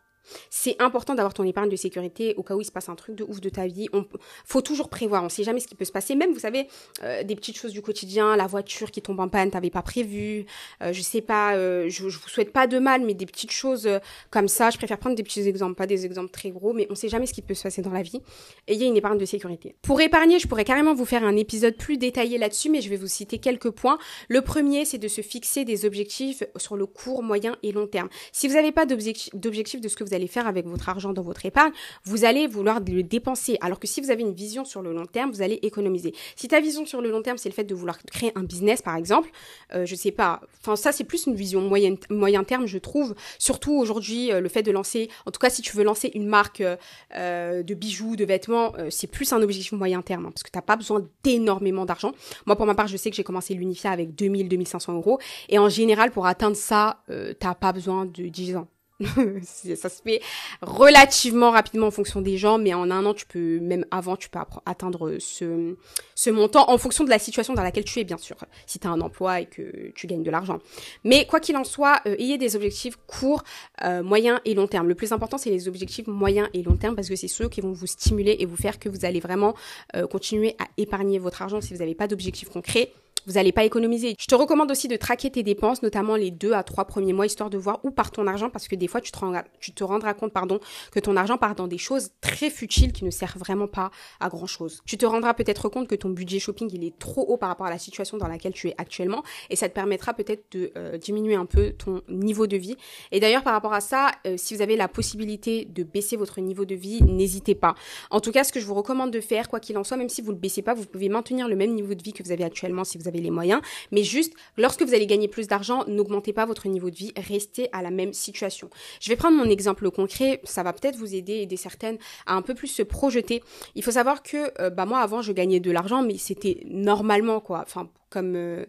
C'est important d'avoir ton épargne de sécurité au cas où il se passe un truc de ouf de ta vie. On faut toujours prévoir. On sait jamais ce qui peut se passer. Même, vous savez, euh, des petites choses du quotidien, la voiture qui tombe en panne, t'avais pas prévu. Euh, je sais pas. Euh, je, je vous souhaite pas de mal, mais des petites choses euh, comme ça. Je préfère prendre des petits exemples, pas des exemples très gros, mais on sait jamais ce qui peut se passer dans la vie. Ayez une épargne de sécurité. Pour épargner, je pourrais carrément vous faire un épisode plus détaillé là-dessus, mais je vais vous citer quelques points. Le premier, c'est de se fixer des objectifs sur le court, moyen et long terme. Si vous n'avez pas d'objectif de ce que vous allez faire avec votre argent dans votre épargne, vous allez vouloir le dépenser. Alors que si vous avez une vision sur le long terme, vous allez économiser. Si ta vision sur le long terme, c'est le fait de vouloir créer un business, par exemple, euh, je sais pas. Enfin, ça, c'est plus une vision moyen, moyen terme, je trouve. Surtout aujourd'hui, euh, le fait de lancer, en tout cas, si tu veux lancer une marque euh, euh de bijoux, de vêtements, c'est plus un objectif moyen terme, hein, parce que t'as pas besoin d'énormément d'argent. Moi, pour ma part, je sais que j'ai commencé l'Unifia avec 2000, 2500 euros. Et en général, pour atteindre ça, t'as pas besoin de 10 ans. ça se fait relativement rapidement en fonction des gens, mais en un an, tu peux, même avant, tu peux atteindre ce, ce montant en fonction de la situation dans laquelle tu es, bien sûr, si tu as un emploi et que tu gagnes de l'argent. Mais quoi qu'il en soit, euh, ayez des objectifs courts, euh, moyens et long terme. Le plus important, c'est les objectifs moyens et long terme parce que c'est ceux qui vont vous stimuler et vous faire que vous allez vraiment euh, continuer à épargner votre argent si vous n'avez pas d'objectifs concrets vous n'allez pas économiser. Je te recommande aussi de traquer tes dépenses, notamment les deux à trois premiers mois, histoire de voir où part ton argent, parce que des fois, tu te, rendras, tu te rendras compte, pardon, que ton argent part dans des choses très futiles qui ne servent vraiment pas à grand chose. Tu te rendras peut-être compte que ton budget shopping, il est trop haut par rapport à la situation dans laquelle tu es actuellement, et ça te permettra peut-être de euh, diminuer un peu ton niveau de vie. Et d'ailleurs, par rapport à ça, euh, si vous avez la possibilité de baisser votre niveau de vie, n'hésitez pas. En tout cas, ce que je vous recommande de faire, quoi qu'il en soit, même si vous le baissez pas, vous pouvez maintenir le même niveau de vie que vous avez actuellement si vous avez les moyens. Mais juste, lorsque vous allez gagner plus d'argent, n'augmentez pas votre niveau de vie, restez à la même situation. Je vais prendre mon exemple concret, ça va peut-être vous aider, aider certaines à un peu plus se projeter. Il faut savoir que, euh, bah moi avant, je gagnais de l'argent, mais c'était normalement quoi. Enfin, comme euh,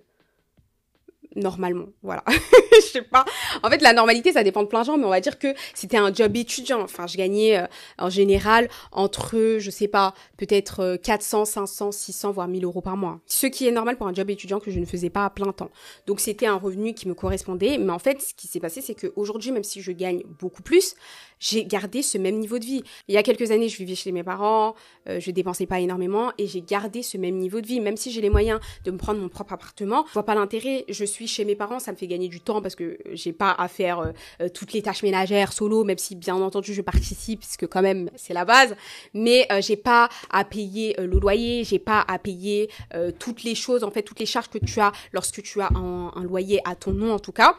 normalement, voilà. je sais pas. En fait, la normalité, ça dépend de plein de gens, mais on va dire que c'était un job étudiant. Enfin, je gagnais euh, en général entre, je sais pas, peut-être 400, 500, 600, voire 1000 euros par mois. Ce qui est normal pour un job étudiant que je ne faisais pas à plein temps. Donc, c'était un revenu qui me correspondait. Mais en fait, ce qui s'est passé, c'est qu'aujourd'hui, même si je gagne beaucoup plus, j'ai gardé ce même niveau de vie. Il y a quelques années, je vivais chez mes parents, euh, je dépensais pas énormément et j'ai gardé ce même niveau de vie. Même si j'ai les moyens de me prendre mon propre appartement, je vois pas l'intérêt. Je suis chez mes parents, ça me fait gagner du temps parce que j'ai pas à faire euh, euh, toutes les tâches ménagères solo, même si bien entendu je participe, parce que quand même c'est la base. Mais euh, j'ai pas à payer le loyer, j'ai pas à payer toutes les choses, en fait toutes les charges que tu as lorsque tu as un, un loyer à ton nom en tout cas.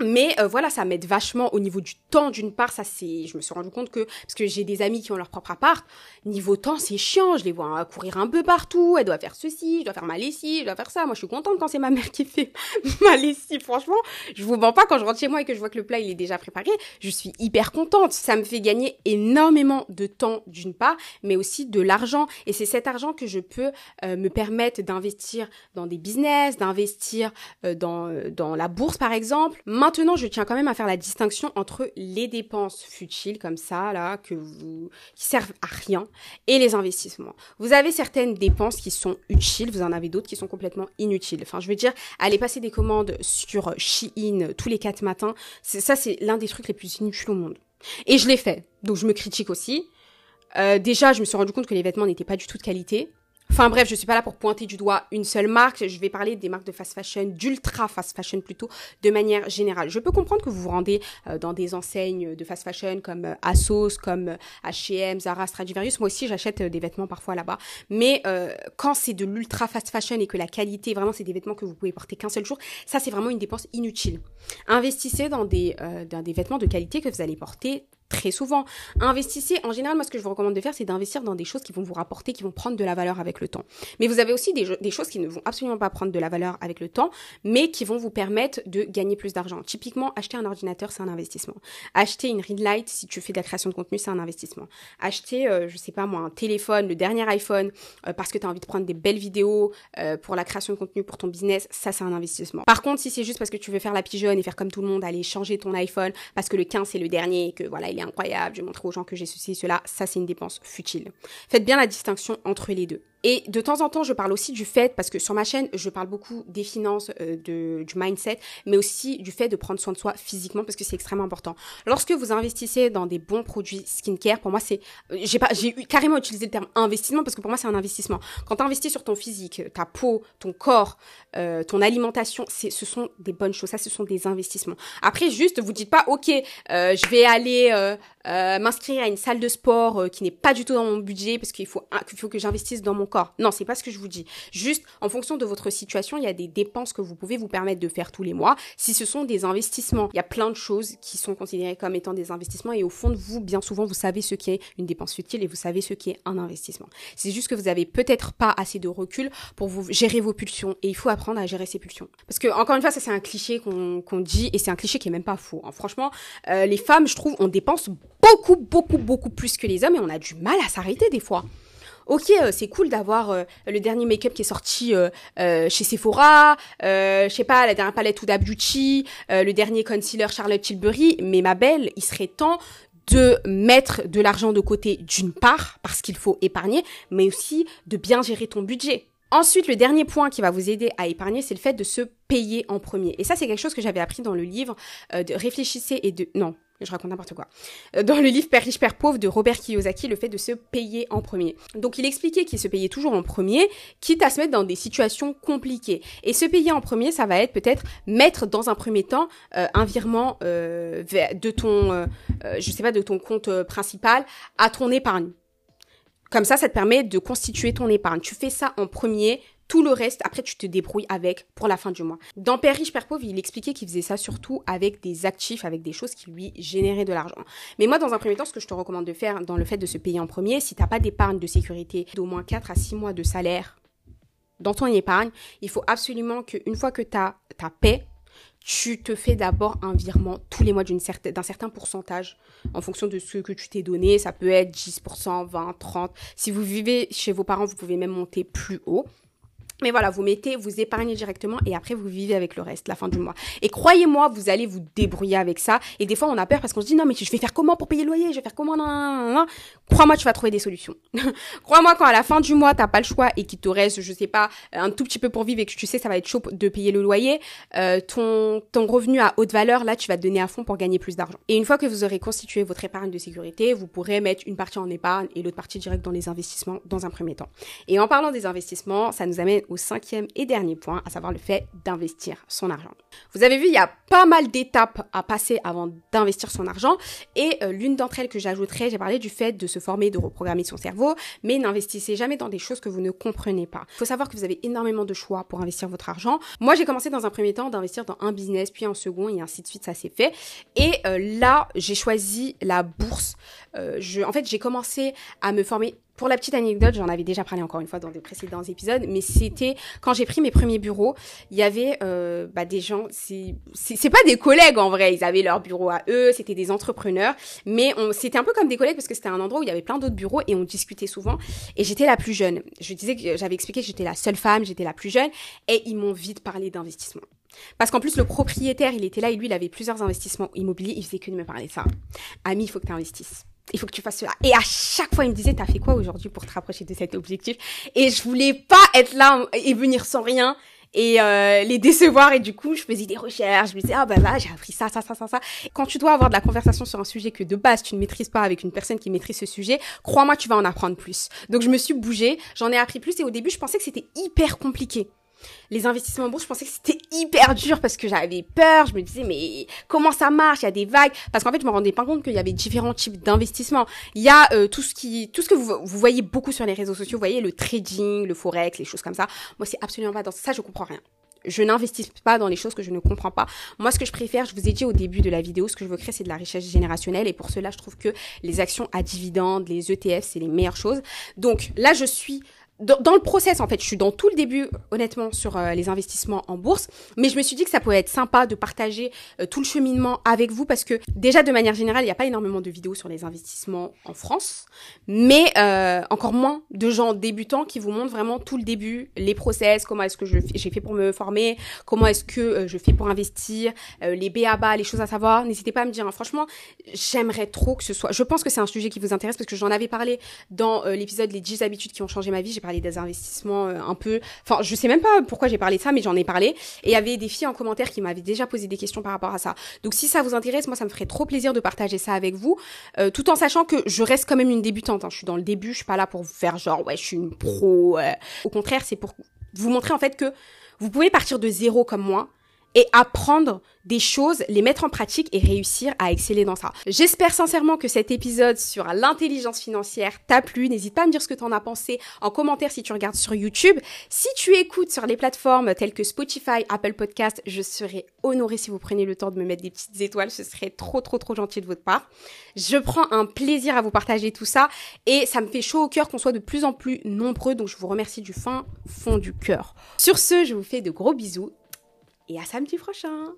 Mais euh, voilà, ça m'aide vachement au niveau du temps. D'une part, ça c'est, je me suis rendu compte que parce que j'ai des amis qui ont leur propre appart, niveau temps c'est chiant. Je les vois courir un peu partout. Elle doit faire ceci, je dois faire ma lessive, je dois faire ça. Moi, je suis contente quand c'est ma mère qui fait ma lessive. Franchement, je vous mens pas quand je rentre chez moi et que je vois que le plat il est déjà préparé. Je suis hyper contente. Ça me fait gagner énormément de temps d'une part, mais aussi de l'argent. Et c'est cet argent que je peux euh, me permettre d'investir dans des business, d'investir euh, dans dans la bourse par exemple. Je tiens quand même à faire la distinction entre les dépenses futiles comme ça, là, qui servent à rien, et les investissements. Vous avez certaines dépenses qui sont utiles, vous en avez d'autres qui sont complètement inutiles. Enfin, je veux dire, aller passer des commandes sur Shein tous les quatre matins, ça, c'est l'un des trucs les plus inutiles au monde. Et je l'ai fait, donc je me critique aussi. Euh, déjà, je me suis rendu compte que les vêtements n'étaient pas du tout de qualité. Enfin bref, je suis pas là pour pointer du doigt une seule marque. Je vais parler des marques de fast fashion, d'ultra fast fashion plutôt, de manière générale. Je peux comprendre que vous vous rendez euh, dans des enseignes de fast fashion comme euh, Asos, comme H&M, Zara, Stradivarius. Moi aussi, j'achète des vêtements parfois là-bas. Mais quand c'est de l'ultra fast fashion et que la qualité, vraiment, c'est des vêtements que vous pouvez porter qu'un seul jour, ça c'est vraiment une dépense inutile. Investissez dans des vêtements de qualité que vous allez porter très souvent. Investissez, en général, moi ce que je vous recommande de faire, c'est d'investir dans des choses qui vont vous rapporter, qui vont prendre de la valeur avec le temps. Mais vous avez aussi des, choses qui ne vont absolument pas prendre de la valeur avec le temps, mais qui vont vous permettre de gagner plus d'argent. Typiquement, acheter un ordinateur, c'est un investissement. Acheter une read light, si tu fais de la création de contenu, c'est un investissement. Acheter, euh, je sais pas moi, un téléphone, le dernier iPhone, euh, parce que tu as envie de prendre des belles vidéos euh, pour la création de contenu pour ton business, ça c'est un investissement. Par contre, si c'est juste parce que tu veux faire la pigeonne et faire comme tout le monde, aller changer ton iPhone parce que le 15 c'est le dernier et que voilà, il incroyable, je vais montrer aux gens que j'ai ceci, cela, ça c'est une dépense futile. Faites bien la distinction entre les deux. Et de temps en temps, je parle aussi du fait, parce que sur ma chaîne, je parle beaucoup des finances, euh, de, du mindset, mais aussi du fait de prendre soin de soi physiquement, parce que c'est extrêmement important. Lorsque vous investissez dans des bons produits skincare, pour moi, c'est, euh, j'ai pas, j'ai carrément utilisé le terme investissement, parce que pour moi, c'est un investissement. Quand tu investis sur ton physique, ta peau, ton corps, euh, ton alimentation, c'est, ce sont des bonnes choses. Ça, ce sont des investissements. Après, juste, vous dites pas, ok, euh, je vais aller euh, euh, m'inscrire à une salle de sport qui n'est pas du tout dans mon budget parce qu'il faut, qu'il faut que j'investisse dans mon corps. Non, c'est pas ce que je vous dis. Juste, en fonction de votre situation, il y a des dépenses que vous pouvez vous permettre de faire tous les mois. Si ce sont des investissements, il y a plein de choses qui sont considérées comme étant des investissements et au fond de vous, bien souvent, vous savez ce qui est une dépense utile et vous savez ce qui est un investissement. C'est juste que vous avez peut-être pas assez de recul pour vous gérer vos pulsions et il faut apprendre à gérer ses pulsions. Parce que encore une fois, ça c'est un cliché qu'on dit et c'est un cliché qui est même pas faux. Hein. Franchement, euh, les femmes, je trouve, on dépense beaucoup, beaucoup, beaucoup plus que les hommes et on a du mal à s'arrêter des fois. Ok, euh, c'est cool d'avoir euh, le dernier make-up qui est sorti chez Sephora, je sais pas, la dernière palette Huda Beauty, le dernier concealer Charlotte Tilbury, mais ma belle, il serait temps de mettre de l'argent de côté d'une part, parce qu'il faut épargner, mais aussi de bien gérer ton budget. Ensuite, le dernier point qui va vous aider à épargner, c'est le fait de se payer en premier. Et ça, c'est quelque chose que j'avais appris dans le livre euh, de Réfléchissez et de... Non, je raconte n'importe quoi. Euh, dans le livre Père riche, Père pauvre de Robert Kiyosaki, le fait de se payer en premier. Donc il expliquait qu'il se payait toujours en premier, quitte à se mettre dans des situations compliquées. Et se payer en premier, ça va être peut-être mettre dans un premier temps euh, un virement de ton, je sais pas, de ton compte principal à ton épargne. Comme ça, ça te permet de constituer ton épargne. Tu fais ça en premier, tout le reste, après, tu te débrouilles avec pour la fin du mois. Dans Père riche, Père pauvre, il expliquait qu'il faisait ça surtout avec des actifs, avec des choses qui lui généraient de l'argent. Mais moi, dans un premier temps, ce que je te recommande de faire dans le fait de se payer en premier, si tu n'as pas d'épargne de sécurité d'au moins 4 à 6 mois de salaire dans ton épargne, il faut absolument qu'une fois que tu as ta paix, tu te fais d'abord un virement tous les mois d'un certain pourcentage en fonction de ce que tu t'es donné. Ça peut être 10%, 20, 30. Si vous vivez chez vos parents, vous pouvez même monter plus haut. Mais voilà, vous mettez, vous épargnez directement et après vous vivez avec le reste, la fin du mois. Et croyez-moi, vous allez vous débrouiller avec ça. Et des fois, on a peur parce qu'on se dit non, mais je vais faire comment pour payer le loyer? Je vais faire comment? Crois-moi, tu vas trouver des solutions. Crois-moi, quand à la fin du mois, t'as pas le choix et qu'il te reste, je sais pas, un tout petit peu pour vivre et que tu sais, ça va être chaud de payer le loyer, euh, ton, ton revenu à haute valeur, là, tu vas te donner à fond pour gagner plus d'argent. Et une fois que vous aurez constitué votre épargne de sécurité, vous pourrez mettre une partie en épargne et l'autre partie direct dans les investissements dans un premier temps. Et en parlant des investissements, ça nous amène au cinquième et dernier point, à savoir le fait d'investir son argent. Vous avez vu, il y a pas mal d'étapes à passer avant d'investir son argent et euh, l'une d'entre elles que j'ajouterais, j'ai parlé du fait de se former, de reprogrammer son cerveau, mais n'investissez jamais dans des choses que vous ne comprenez pas. Il faut savoir que vous avez énormément de choix pour investir votre argent. Moi, j'ai commencé dans un premier temps d'investir dans un business, puis en second et ainsi de suite, ça s'est fait. Et euh, là, j'ai choisi la bourse. Euh, en fait, j'ai commencé à me former pour la petite anecdote, j'en avais déjà parlé encore une fois dans des précédents épisodes, mais c'était quand j'ai pris mes premiers bureaux, il y avait euh, bah, des gens, c'est pas des collègues en vrai, ils avaient leur bureau à eux, c'était des entrepreneurs, mais c'était un peu comme des collègues parce que c'était un endroit où il y avait plein d'autres bureaux et on discutait souvent. Et j'étais la plus jeune. Je disais que j'avais expliqué que j'étais la seule femme, j'étais la plus jeune, et ils m'ont vite parlé d'investissement. Parce qu'en plus, le propriétaire, il était là et lui, il avait plusieurs investissements immobiliers. Il faisait que de me parler de ça. Ami, il faut que tu investisses il faut que tu fasses cela. Et à chaque fois, il me disait, t'as fait quoi aujourd'hui pour te rapprocher de cet objectif? Et je voulais pas être là et venir sans rien et euh, les décevoir. Et du coup je faisais des recherches. Je me disais ah bah là j'ai appris ça ça ça ça ça. Quand tu dois avoir de la conversation sur un sujet que de base tu ne maîtrises pas avec une personne qui maîtrise ce sujet crois-moi tu vas en apprendre plus. Donc je me suis bougée j'en ai appris plus. Et au début je pensais que c'était hyper compliqué les investissements en bourse, je pensais que c'était hyper dur parce que j'avais peur. Je me disais, mais comment ça marche? Il y a des vagues. Parce qu'en fait, je me rendais pas compte qu'il y avait différents types d'investissements. Il y a euh, tout ce qui, tout ce que vous, voyez beaucoup sur les réseaux sociaux. Vous voyez le trading, le forex, les choses comme ça. Moi, c'est absolument pas dans ça. Je comprends rien. Je n'investis pas dans les choses que je ne comprends pas. Moi, ce que je préfère, je vous ai dit au début de la vidéo, ce que je veux créer, c'est de la richesse générationnelle. Et pour cela, je trouve que les actions à dividendes, les ETF, c'est les meilleures choses. Donc là, je suis dans, le process en fait, je suis dans tout le début honnêtement sur euh, les investissements en bourse, mais je me suis dit que ça pouvait être sympa de partager euh, tout le cheminement avec vous parce que déjà de manière générale, il n'y a pas énormément de vidéos sur les investissements en France, mais euh, encore moins de gens débutants qui vous montrent vraiment tout le début, les process, comment est-ce que j'ai fait pour me former, comment est-ce que je fais pour investir, les BABA, les choses à savoir. N'hésitez pas à me dire. Hein. franchement, j'aimerais trop que ce soit. Je pense que c'est un sujet qui vous intéresse parce que j'en avais parlé dans l'épisode les 10 habitudes qui ont changé ma vie. Parlé des investissements euh, un peu. Enfin, je sais même pas pourquoi j'ai parlé de ça, mais j'en ai parlé. Et il y avait des filles en commentaire qui m'avaient déjà posé des questions par rapport à ça. Donc, si ça vous intéresse, moi, ça me ferait trop plaisir de partager ça avec vous, euh, tout en sachant que je reste quand même une débutante. Hein. Je suis dans le début, je suis pas là pour vous faire genre ouais, je suis une pro. Au contraire, c'est pour vous montrer en fait que vous pouvez partir de zéro comme moi et apprendre des choses, les mettre en pratique et réussir à exceller dans ça. J'espère sincèrement que cet épisode sur l'intelligence financière t'a plu. N'hésite pas à me dire ce que t'en as pensé en commentaire si tu regardes sur YouTube. Si tu écoutes sur les plateformes telles que Spotify, Apple Podcast, je serais honorée si vous preniez le temps de me mettre des petites étoiles. Ce serait trop, trop, trop gentil de votre part. Je prends un plaisir à vous partager tout ça et ça me fait chaud au cœur qu'on soit de plus en plus nombreux. Donc je vous remercie du fin fond du cœur. Sur ce, je vous fais de gros bisous et à samedi prochain